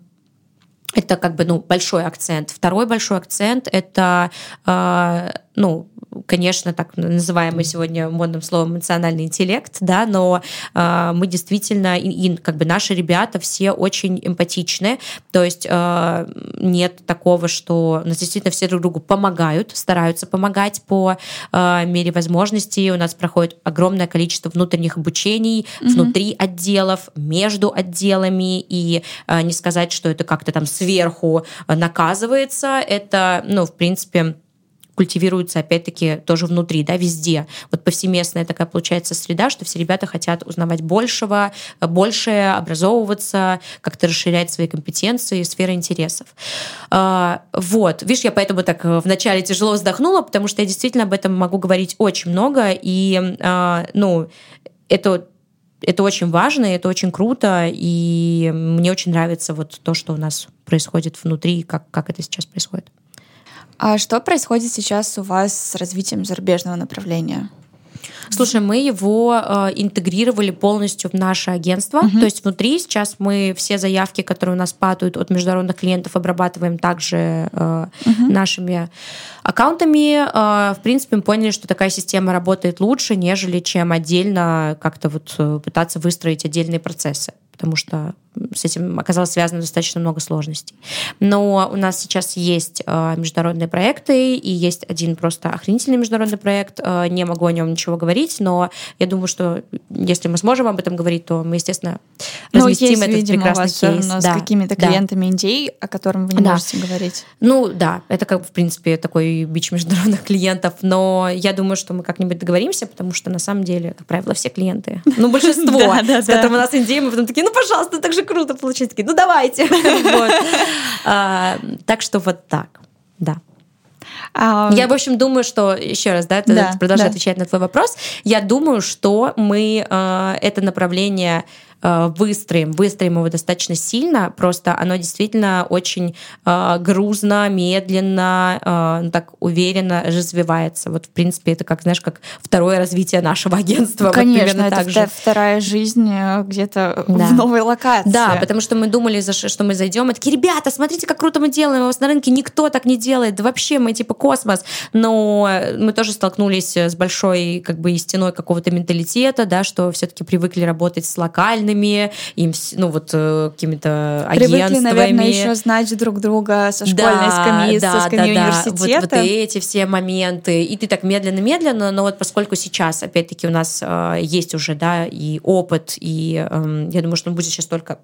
S1: это как бы ну, большой акцент. Второй большой акцент это э, ну, конечно, так называемый сегодня модным словом эмоциональный интеллект, да, но э, мы действительно, и, и как бы наши ребята все очень эмпатичны, то есть э, нет такого, что у нас действительно все друг другу помогают, стараются помогать по э, мере возможностей. У нас проходит огромное количество внутренних обучений mm-hmm. внутри отделов, между отделами, и э, не сказать, что это как-то там сверху наказывается, это, ну, в принципе, культивируется, опять-таки, тоже внутри, да, везде. Вот повсеместная такая получается среда, что все ребята хотят узнавать большего, больше, образовываться, как-то расширять свои компетенции, сферы интересов. А, вот. Видишь, я поэтому так э, вначале тяжело вздохнула, потому что я действительно об этом могу говорить очень много, и, а, ну, это это очень важно, это очень круто, и мне очень нравится вот то, что у нас происходит внутри, как, как это сейчас происходит.
S2: А что происходит сейчас у вас с развитием зарубежного направления?
S1: Слушай, мы его э, интегрировали полностью в наше агентство. Uh-huh. То есть внутри сейчас мы все заявки, которые у нас падают от международных клиентов, обрабатываем также э, uh-huh. нашими аккаунтами. Э, в принципе, мы поняли, что такая система работает лучше, нежели чем отдельно как-то вот э, пытаться выстроить отдельные процессы потому что с этим оказалось связано достаточно много сложностей. Но у нас сейчас есть э, международные проекты, и есть один просто охренительный международный проект. Э, не могу о нем ничего говорить, но я думаю, что если мы сможем об этом говорить, то мы, естественно, разместим
S2: ну,
S1: есть, этот
S2: видимо,
S1: прекрасный
S2: у вас кейс.
S1: да,
S2: с какими-то
S1: да.
S2: клиентами Индии, о котором вы не
S1: Да.
S2: можете говорить.
S1: Ну да, это как в принципе, такой бич международных клиентов, но я думаю, что мы как-нибудь договоримся, потому что на самом деле, как правило, все клиенты, ну большинство,
S2: Да, да,
S1: с
S2: да.
S1: которым у нас Индия, мы потом такие, ну пожалуйста, так же круто получилось, такие, ну давайте. А, Так что вот так, да.
S2: А,
S1: Я, в общем, думаю, что, еще раз, да, это
S2: Да,
S1: продолжаю
S2: да.
S1: отвечать на твой вопрос, я думаю, что мы э, это направление выстроим, выстроим его достаточно сильно, просто оно действительно очень э, грузно, медленно, э, ну, так уверенно развивается. Вот, в принципе, это как, знаешь, как второе развитие нашего агентства. вот
S2: Конечно,
S1: примерно
S2: это
S1: же.
S2: вторая жизнь э, где-то
S1: Да.
S2: в новой локации.
S1: Да, потому что мы думали, что мы зайдем, и такие, ребята, смотрите, как круто мы делаем, у вас на рынке никто так не делает, да вообще мы типа космос. Но мы тоже столкнулись с большой как бы стеной какого-то менталитета, да, что все-таки привыкли работать с локальными, им, вс- ну вот э, какими-то
S2: Привыкли,
S1: агентствами.
S2: наверное, еще знать друг друга со школьной скамьи, со скамьи университета.
S1: Вот, вот эти все моменты. И ты так медленно-медленно, но вот поскольку сейчас, опять-таки, у нас э, есть уже, да, и опыт, и эм, я думаю, что он будет сейчас только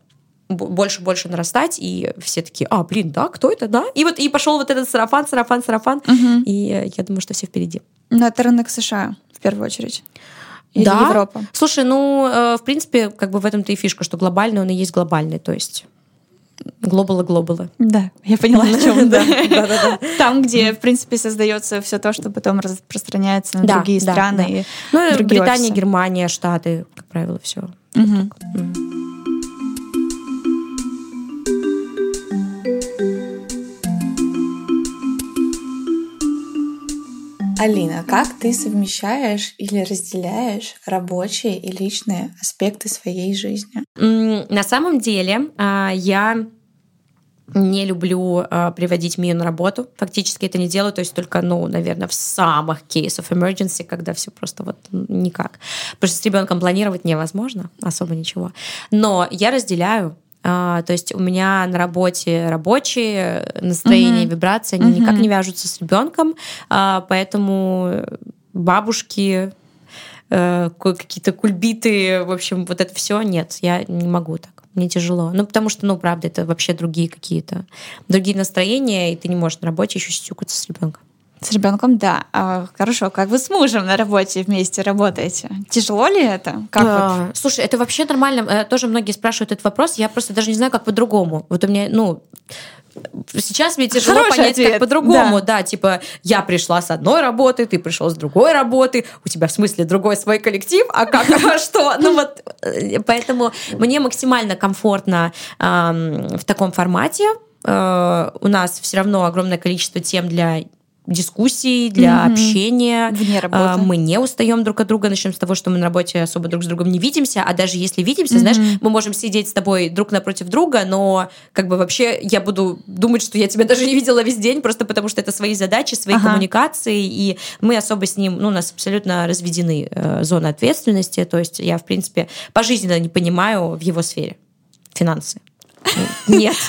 S1: больше-больше нарастать, и все такие, а, блин, да, кто это, да? И вот и пошел вот этот сарафан, сарафан, сарафан,
S2: Мгм.
S1: и я думаю, что все впереди.
S2: Но это рынок США, в первую очередь. Или
S1: Да.
S2: Европа.
S1: Слушай, ну, э, в принципе, как бы в этом-то и фишка, что глобальный он и есть глобальный, то есть глобалы глобалы.
S2: Да, я поняла, о чем.
S1: Да, да, да.
S2: Там, где, в принципе, создается все то, что потом распространяется на
S1: Да,
S2: другие страны.
S1: да.
S2: и
S1: Ну,
S2: другие
S1: Британия,
S2: офисы.
S1: Германия, Штаты, как правило, все.
S2: Мгм. Алина, как ты совмещаешь или разделяешь рабочие и личные аспекты своей жизни?
S1: На самом деле а, я не люблю а, приводить Мию на работу. Фактически это не делаю, то есть только, ну, наверное, в самых of emergency, когда все просто вот никак. Потому что с ребенком планировать невозможно, особо ничего. Но я разделяю а, то есть у меня на работе рабочие настроения,
S2: Мгм.
S1: вибрации, они
S2: Мгм.
S1: никак не вяжутся с ребенком, а, поэтому бабушки, э, какие-то кульбиты, в общем, вот это все нет, я не могу так. Мне тяжело. Ну, потому что, ну, правда, это вообще другие какие-то, другие настроения, и ты не можешь на работе еще сюкаться с ребенком.
S2: С ребенком, да. А, хорошо, как вы с мужем на работе вместе работаете? Тяжело ли это? Как вот?
S1: А, Слушай, это вообще нормально. Э, Тоже многие спрашивают этот вопрос. Я просто даже не знаю, как по-другому. Вот у меня, ну, сейчас мне тяжело
S2: Хороший
S1: понять,
S2: ответ,
S1: как по-другому.
S2: да.
S1: Да. типа, я пришла с одной работы, ты пришел с другой работы, у тебя в смысле другой свой коллектив, а как, а что? Ну вот, э, поэтому мне максимально комфортно в таком формате. Э, У нас все равно огромное количество тем для дискуссий, для
S2: Мгм.
S1: общения.
S2: Вне
S1: А,
S2: работы.
S1: Мы не устаем друг от друга. Начнем с того, что мы на работе особо друг с другом не видимся, а даже если видимся,
S2: Мгм.
S1: знаешь, мы можем сидеть с тобой друг напротив друга, но как бы вообще я буду думать, что я тебя даже не видела весь день, просто потому что это свои задачи, свои
S2: Ага.
S1: коммуникации, и мы особо с ним, ну, у нас абсолютно разведены э, зоны ответственности, то есть я, в принципе, пожизненно не понимаю в его сфере финансы. Нет,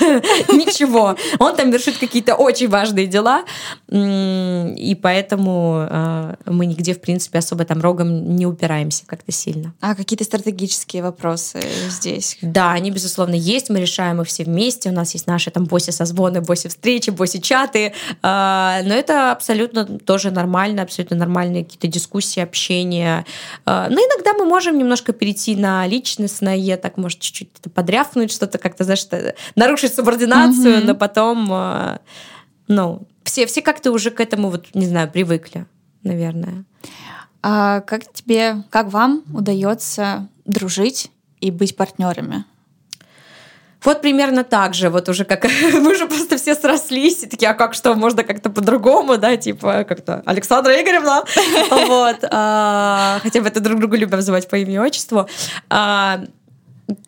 S1: ничего. Он там вершит какие-то очень важные дела, и поэтому э, мы нигде, в принципе, особо там рогом не упираемся как-то сильно.
S2: А какие-то стратегические вопросы здесь?
S1: Да, они, безусловно, есть, мы решаем их все вместе, у нас есть наши там боси-созвоны, боси-встречи, боси-чаты, а, но это абсолютно тоже нормально, абсолютно нормальные какие-то дискуссии, общение. А, Но иногда мы можем немножко перейти на личностное, так, может, чуть-чуть подряфнуть, что-то как-то, знаешь, что- нарушить субординацию,
S2: Мгм.
S1: но потом, а, ну, все, все как-то уже к этому, вот, не знаю, привыкли, наверное.
S2: А как тебе, как вам удается дружить и быть партнерами?
S1: Вот примерно так же, вот уже как мы уже просто все срослись, и такие, а как что, можно как-то по-другому, да, типа как-то Александра Игоревна, вот, а, хотя бы это друг друга любим называть по имени отчеству.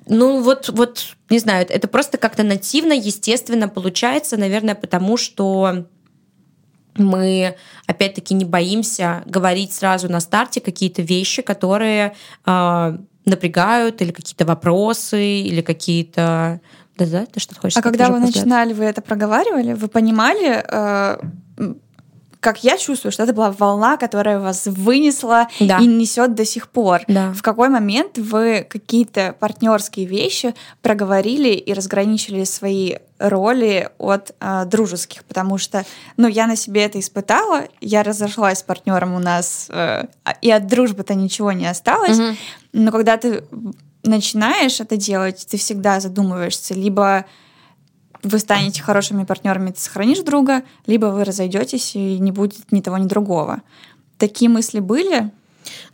S1: Ну вот, вот, не знаю, это просто как-то нативно, естественно получается, наверное, потому что мы, опять-таки, не боимся говорить сразу на старте какие-то вещи, которые э, напрягают, или какие-то вопросы, или какие-то... Да-да, ты что-то хочешь
S2: А когда вы начинали, вы это проговаривали? Вы понимали, э, как я чувствую, что это была волна, которая вас вынесла да. и несет до сих пор.
S1: Да.
S2: В какой момент вы какие-то партнерские вещи проговорили и разграничили свои роли от э, дружеских, потому что, ну, я на себе это испытала, я разошлась с партнером у нас, э, и от дружбы-то ничего не осталось, угу. но когда ты начинаешь это делать, ты всегда задумываешься, либо вы станете хорошими партнерами, ты сохранишь друга, либо вы разойдетесь и не будет ни того, ни другого. Такие мысли были?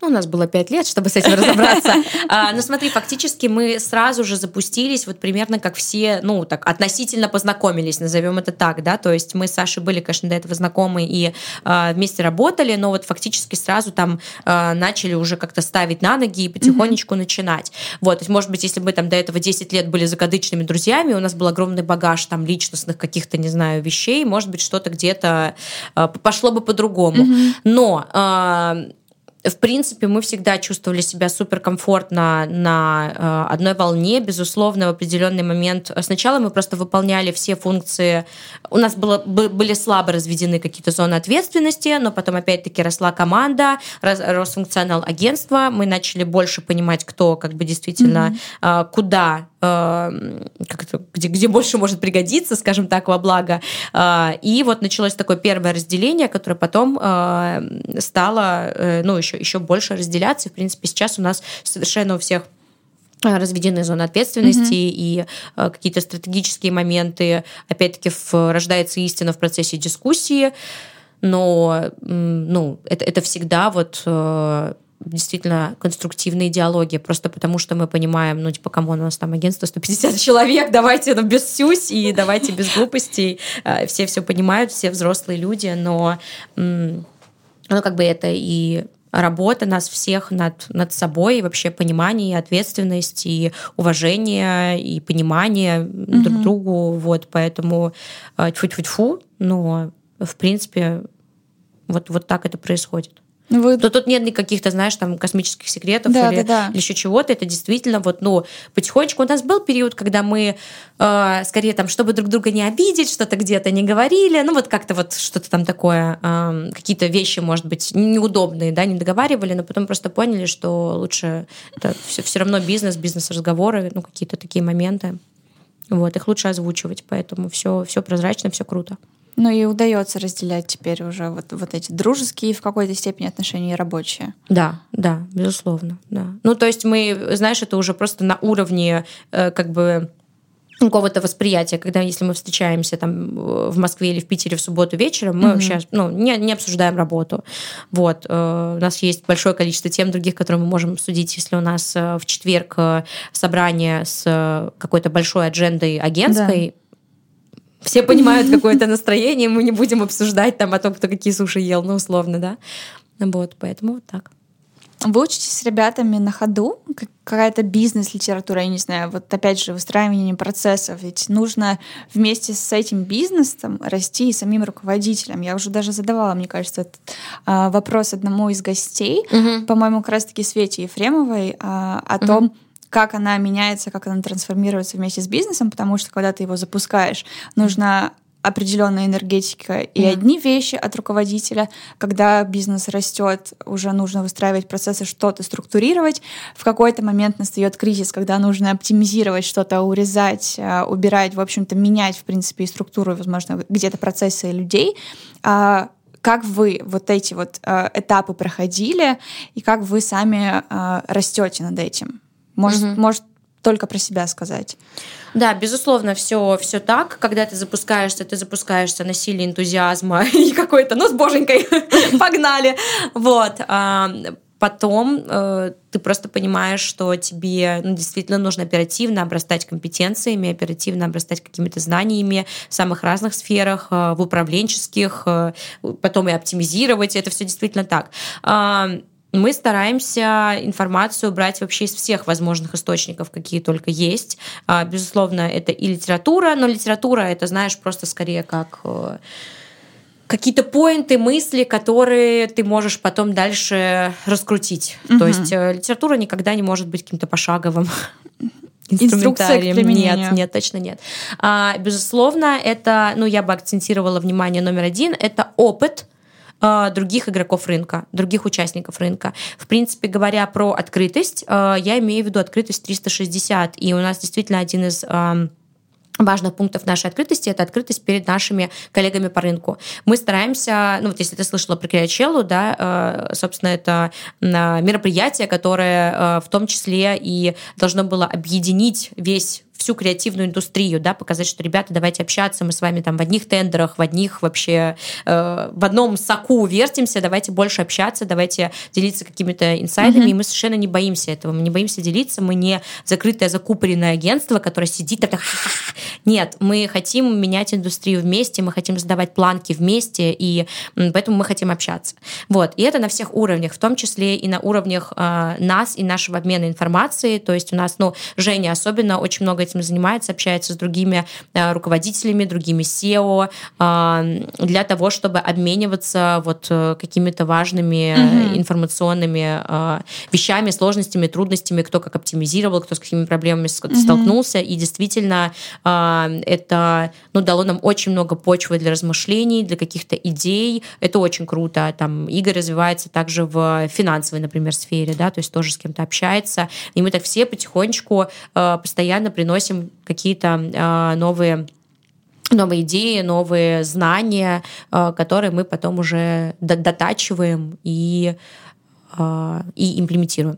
S1: Ну, у нас было пять лет, чтобы с этим разобраться. А, ну, смотри, фактически мы сразу же запустились, вот примерно как все, ну, так, относительно познакомились, назовем это так, да, то есть мы с Сашей были, конечно, до этого знакомы и а, вместе работали, но вот фактически сразу там а, начали уже как-то ставить на ноги и потихонечку mm-hmm. начинать. Вот, то есть, может быть, если бы там до этого 10 лет были закадычными друзьями, у нас был огромный багаж там личностных каких-то, не знаю, вещей, может быть, что-то где-то а, пошло бы по-другому. Mm-hmm. Но а, в принципе, мы всегда чувствовали себя суперкомфортно на э, одной волне. Безусловно, в определенный момент сначала мы просто выполняли все функции. У нас было, были слабо разведены какие-то зоны ответственности, но потом опять-таки росла команда, рос функционал агентства. Мы начали больше понимать, кто как бы действительно mm-hmm. куда где, где больше может пригодиться, скажем так, во благо. Э, и вот началось такое первое разделение, которое потом э, стало э, ну, еще, еще больше разделяться. в принципе, сейчас у нас совершенно у всех разведены зоны ответственности mm-hmm. и э, какие-то стратегические моменты. Опять-таки в, рождается истина в процессе дискуссии, но ну, это, это всегда вот э, действительно конструктивные диалоги, просто потому что мы понимаем, ну, типа, кому у нас там агентство 150 человек, давайте ну, без сюсь и давайте без глупостей. Э, все все понимают, все взрослые люди, но ну, как бы это и работа нас всех над, над собой, и вообще понимание, и ответственность, и уважение, и понимание mm-hmm. друг другу, вот, поэтому э, тьфу-тьфу-тьфу, но, в принципе, вот, вот так это происходит. Ну, вы... То тут нет никаких-то, знаешь, там космических секретов
S2: да,
S1: или,
S2: да, да.
S1: или еще чего-то. Это действительно вот, ну, потихонечку. У нас был период, когда мы э, скорее там, чтобы друг друга не обидеть, что-то где-то не говорили, ну вот как-то вот что-то там такое, э, какие-то вещи, может быть, неудобные, да, не договаривали, но потом просто поняли, что лучше это все, все равно бизнес, бизнес-разговоры, ну какие-то такие моменты. Вот, их лучше озвучивать, поэтому все, все прозрачно, все круто.
S2: Ну и удается разделять теперь уже вот, вот эти дружеские в какой-то степени отношения и рабочие.
S1: Да, да, безусловно, да. Ну то есть мы, знаешь, это уже просто на уровне э, как бы какого-то восприятия, когда если мы встречаемся там э, в Москве или в Питере в субботу вечером, мы mm-hmm. вообще ну, не, не обсуждаем работу. Вот. Э, у нас есть большое количество тем других, которые мы можем обсудить, если у нас э, в четверг собрание с какой-то большой аджендой агентской, да все понимают какое-то настроение, мы не будем обсуждать там о том, кто какие суши ел, ну, условно, да. Вот, поэтому вот так.
S2: Вы учитесь с ребятами на ходу? Какая-то бизнес-литература, я не знаю, вот опять же, выстраивание процессов. Ведь нужно вместе с этим бизнесом расти и самим руководителем. Я уже даже задавала, мне кажется, этот а, вопрос одному из гостей, угу. по-моему, как раз-таки Свете Ефремовой, а, о угу. том, как она меняется, как она трансформируется вместе с бизнесом, потому что когда ты его запускаешь, нужно определенная энергетика и mm. одни вещи от руководителя. Когда бизнес растет, уже нужно выстраивать процессы, что-то структурировать. В какой-то момент настает кризис, когда нужно оптимизировать что-то, урезать, а, убирать, в общем-то, менять, в принципе, и структуру, возможно, где-то процессы людей. А, как вы вот эти вот а, этапы проходили и как вы сами растете над этим? Может, угу. может только про себя сказать.
S1: Да, безусловно, все, все так. Когда ты запускаешься, ты запускаешься на силе энтузиазма и какой-то, ну, с боженькой, погнали. Вот. Потом э, ты просто понимаешь, что тебе ну, действительно нужно оперативно обрастать компетенциями, оперативно обрастать какими-то знаниями в самых разных сферах, э, в управленческих, э, потом и оптимизировать. Это все действительно так. Э, мы стараемся информацию брать вообще из всех возможных источников, какие только есть. А, безусловно, это и литература, но литература это, знаешь, просто скорее как э, какие-то поинты, мысли, которые ты можешь потом дальше раскрутить. Угу. То есть э, литература никогда не может быть каким-то пошаговым инструментарием. Нет, нет, точно нет. А, безусловно, это, ну, я бы акцентировала внимание номер один, это опыт, а, других игроков рынка, других участников рынка. В принципе, говоря про открытость, а, я имею в виду открытость 360, и у нас действительно один из важных пунктов нашей открытости это открытость перед нашими коллегами по рынку. Мы стараемся, ну вот если ты слышала про Криачеллу, да, э, собственно, это мероприятие, которое в том числе и должно было объединить весь всю креативную индустрию, да, показать, что, ребята, давайте общаться, мы с вами там в одних тендерах, в одних вообще, э, в одном соку вертимся, давайте больше общаться, давайте делиться какими-то инсайдами, mm-hmm. и мы совершенно не боимся этого, мы не боимся делиться, мы не закрытое закупоренное агентство, которое сидит так, нет, мы хотим менять индустрию вместе, мы хотим задавать планки вместе, и поэтому мы хотим общаться. Вот, и это на всех уровнях, в том числе и на уровнях э, нас и нашего обмена информацией, то есть у нас, ну, Женя особенно очень много этим занимается, общается с другими э, руководителями, другими SEO для того, чтобы обмениваться вот э, какими-то важными угу. информационными вещами, сложностями, трудностями, кто как оптимизировал, кто с какими проблемами угу. столкнулся. И действительно это ну, дало нам очень много почвы для размышлений, для каких-то идей. Это очень круто. Там Игорь развивается также в финансовой, например, сфере, да, то есть тоже с кем-то общается. И мы так все потихонечку постоянно приносим приносим какие-то э, новые новые идеи, новые знания, э, которые мы потом уже дотачиваем и, э, и имплементируем.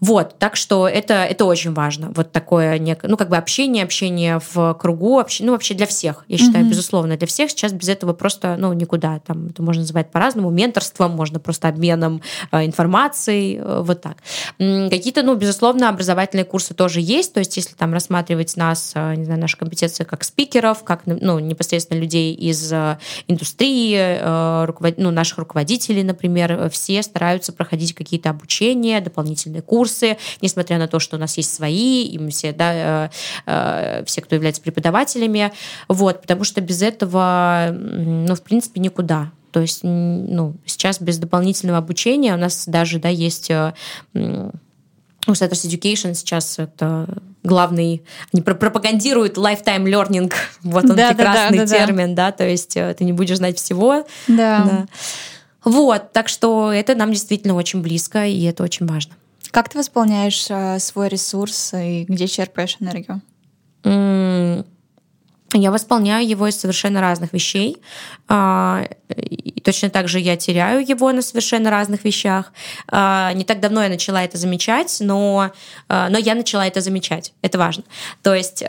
S1: Вот, так что это, это очень важно. Вот такое, ну, как бы общение, общение в кругу, общение, ну, вообще для всех, я считаю, mm-hmm. безусловно, для всех. Сейчас без этого просто, ну, никуда. Там это можно называть по-разному, менторством, можно просто обменом э, информацией, э, вот так. Какие-то, ну, безусловно, образовательные курсы тоже есть, то есть если там рассматривать нас, э, не знаю, наши компетенции как спикеров, как, ну, непосредственно людей из э, индустрии, э, руковод... ну, наших руководителей, например, все стараются проходить какие-то обучения, дополнительные курсы, курсы, несмотря на то, что у нас есть свои, и мы все, да, э, э, все, кто является преподавателями, вот, потому что без этого, ну, в принципе, никуда. То есть, ну, сейчас без дополнительного обучения у нас даже, да, есть ну, Status Education сейчас это главный, они пропагандируют lifetime learning, вот он да, прекрасный да, да, термин, да, да, то есть ты не будешь знать всего.
S2: Да. да.
S1: Вот, так что это нам действительно очень близко, и это очень важно.
S2: Как ты восполняешь э, свой ресурс и где черпаешь энергию?
S1: Я восполняю его из совершенно разных вещей. А, и точно так же я теряю его на совершенно разных вещах. А, не так давно я начала это замечать, но, а, но я начала это замечать. Это важно. То есть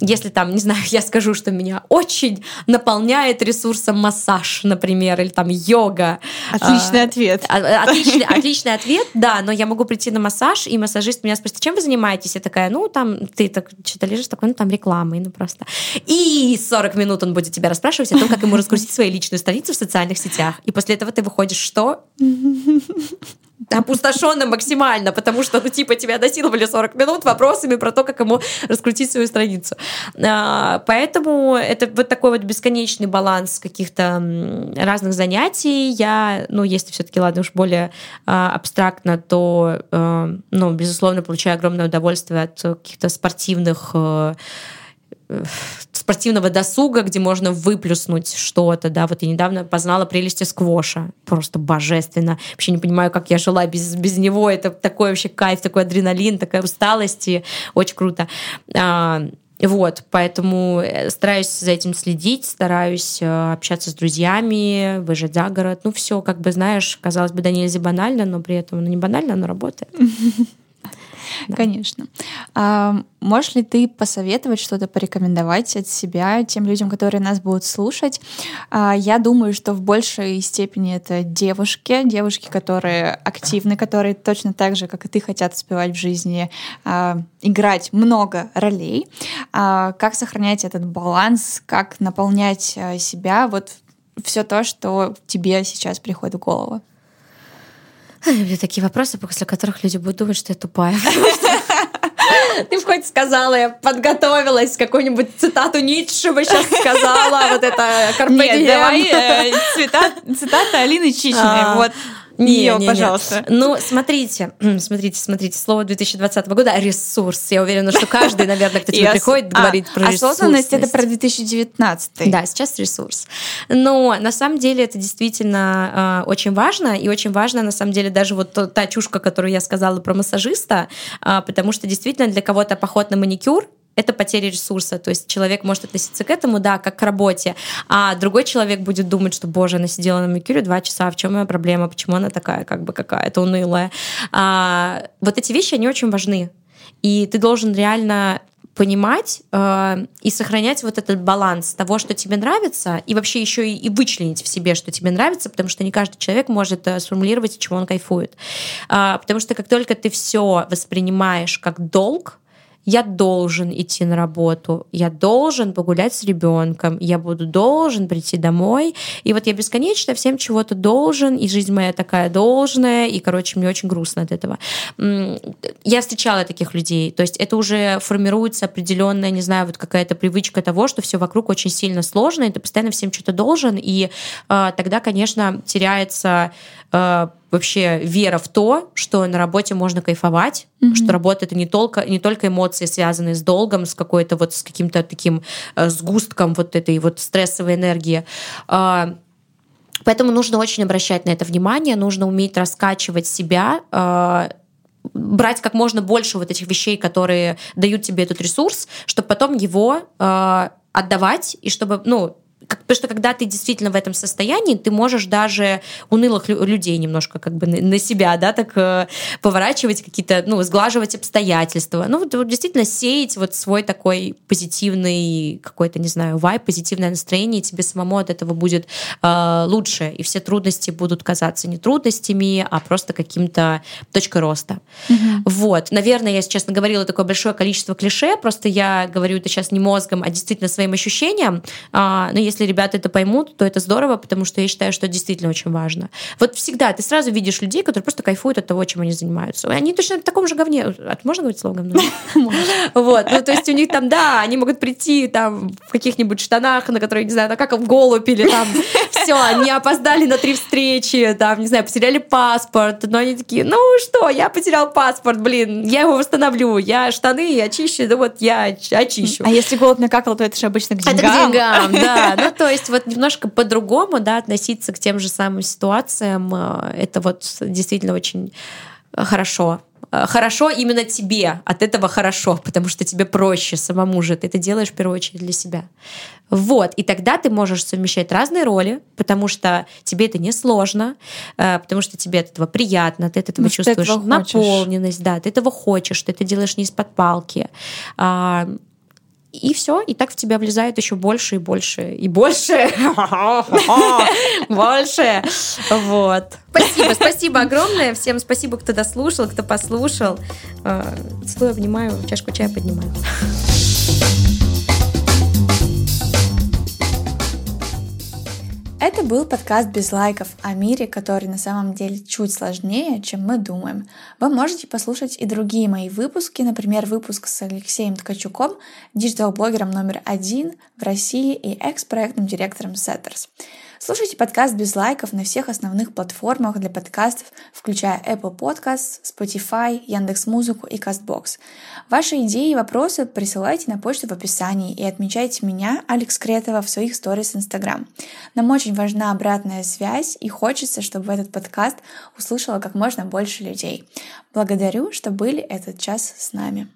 S1: если там, не знаю, я скажу, что меня очень наполняет ресурсом массаж, например, или там йога.
S2: Отличный а, ответ.
S1: Отличный, отличный ответ, да, но я могу прийти на массаж, и массажист меня спросит, чем вы занимаетесь? Я такая, ну, там, ты так что-то лежишь, такой, ну, там рекламой, ну, просто. И 40 минут он будет тебя расспрашивать о том, как ему раскрутить свою личную страницу в социальных сетях. И после этого ты выходишь что? опустошенно максимально, потому что, ну, типа, тебя насиловали 40 минут вопросами про то, как ему раскрутить свою страницу. А, поэтому это вот такой вот бесконечный баланс каких-то разных занятий. Я, ну, если все-таки, ладно, уж более а, абстрактно, то, а, ну, безусловно, получаю огромное удовольствие от каких-то спортивных спортивного досуга, где можно выплюснуть что-то, да, вот я недавно познала прелести сквоша, просто божественно, вообще не понимаю, как я жила без, без него, это такой вообще кайф, такой адреналин, такая усталость, и очень круто. А, вот, поэтому э, стараюсь за этим следить, стараюсь э, общаться с друзьями, выезжать за город. Ну, все, как бы, знаешь, казалось бы, да нельзя банально, но при этом ну, не банально, но работает.
S2: Конечно. А, можешь ли ты посоветовать что-то, порекомендовать от себя тем людям, которые нас будут слушать? А, я думаю, что в большей степени это девушки, девушки, которые активны, которые точно так же, как и ты, хотят успевать в жизни, а, играть много ролей. А, как сохранять этот баланс, как наполнять а, себя, вот все то, что тебе сейчас приходит в голову?
S1: Это такие вопросы, после которых люди будут думать, что я тупая. Ты хоть сказала, я подготовилась, какую-нибудь цитату Ницше бы сейчас сказала, вот это
S2: Нет, давай цитата Алины Чичиной, а. вот
S1: не, не, пожалуйста. Не. Ну, смотрите, смотрите, смотрите, слово 2020 года — ресурс. Я уверена, что каждый, наверное, кто тебе приходит, а, говорит про ресурс.
S2: Осознанность — это про 2019.
S1: Да, сейчас ресурс. Но на самом деле это действительно э, очень важно, и очень важно, на самом деле, даже вот та чушка, которую я сказала про массажиста, э, потому что действительно для кого-то поход на маникюр это потеря ресурса. То есть человек может относиться к этому, да, как к работе, а другой человек будет думать, что, боже, она сидела на маникюре два часа, в чем моя проблема, почему она такая, как бы какая-то унылая. А, вот эти вещи, они очень важны. И ты должен реально понимать э, и сохранять вот этот баланс того, что тебе нравится, и вообще еще и, и вычленить в себе, что тебе нравится, потому что не каждый человек может э, сформулировать, чего он кайфует. Э, потому что как только ты все воспринимаешь как долг, я должен идти на работу, я должен погулять с ребенком, я буду должен прийти домой. И вот я бесконечно всем чего-то должен, и жизнь моя такая должная, и, короче, мне очень грустно от этого. Я встречала таких людей, то есть это уже формируется определенная, не знаю, вот какая-то привычка того, что все вокруг очень сильно сложно, и ты постоянно всем что-то должен, и э, тогда, конечно, теряется э, вообще вера в то, что на работе можно кайфовать, mm-hmm. что работа это не только не только эмоции, связанные с долгом, с какой-то вот с каким-то таким э, сгустком вот этой вот стрессовой энергии. Э, поэтому нужно очень обращать на это внимание, нужно уметь раскачивать себя. Э, брать как можно больше вот этих вещей, которые дают тебе этот ресурс, чтобы потом его э, отдавать, и чтобы, ну, потому что когда ты действительно в этом состоянии, ты можешь даже унылых людей немножко как бы на себя, да, так э, поворачивать какие-то, ну, сглаживать обстоятельства. Ну, вот, вот действительно сеять вот свой такой позитивный какой-то, не знаю, вайб, позитивное настроение, тебе самому от этого будет э, лучше, и все трудности будут казаться не трудностями, а просто каким-то точкой роста. Угу. Вот. Наверное, я сейчас наговорила такое большое количество клише, просто я говорю это сейчас не мозгом, а действительно своим ощущением. Э, но если ребята это поймут, то это здорово, потому что я считаю, что это действительно очень важно. Вот всегда ты сразу видишь людей, которые просто кайфуют от того, чем они занимаются. Они точно в таком же говне. Можно говорить слово говно? Вот. Ну, то есть у них там, да, они могут прийти там в каких-нибудь штанах, на которые, не знаю, на как в голубь или там все, они опоздали на три встречи, там, не знаю, потеряли паспорт, но они такие, ну что, я потерял паспорт, блин, я его восстановлю, я штаны очищу, да вот я очищу.
S2: А если голубь накакал, то это же обычно к деньгам.
S1: Это к деньгам, да. Ну, то есть вот немножко по-другому, да, относиться к тем же самым ситуациям, э, это вот действительно очень хорошо Э, хорошо именно тебе, от этого хорошо, потому что тебе проще самому же, ты это делаешь в первую очередь для себя. Вот, и тогда ты можешь совмещать разные роли, потому что тебе это не сложно, э, потому что тебе от этого приятно, ты от этого Может, чувствуешь этого наполненность, да, ты этого хочешь, ты это делаешь не из-под палки. И все, и так в тебя влезает еще больше и больше и больше, больше, вот. Спасибо, спасибо огромное всем, спасибо, кто дослушал, кто послушал. Э, целую, обнимаю, чашку чая поднимаю.
S2: Это был подкаст без лайков о мире, который на самом деле чуть сложнее, чем мы думаем. Вы можете послушать и другие мои выпуски, например, выпуск с Алексеем Ткачуком, digital-блогером номер один в России и экс-проектным директором Setters. Слушайте подкаст без лайков на всех основных платформах для подкастов, включая Apple Podcasts, Spotify, Яндекс.Музыку и CastBox. Ваши идеи и вопросы присылайте на почту в описании и отмечайте меня, Алекс Кретова, в своих сторис Instagram. Нам очень важна обратная связь и хочется, чтобы этот подкаст услышало как можно больше людей. Благодарю, что были этот час с нами.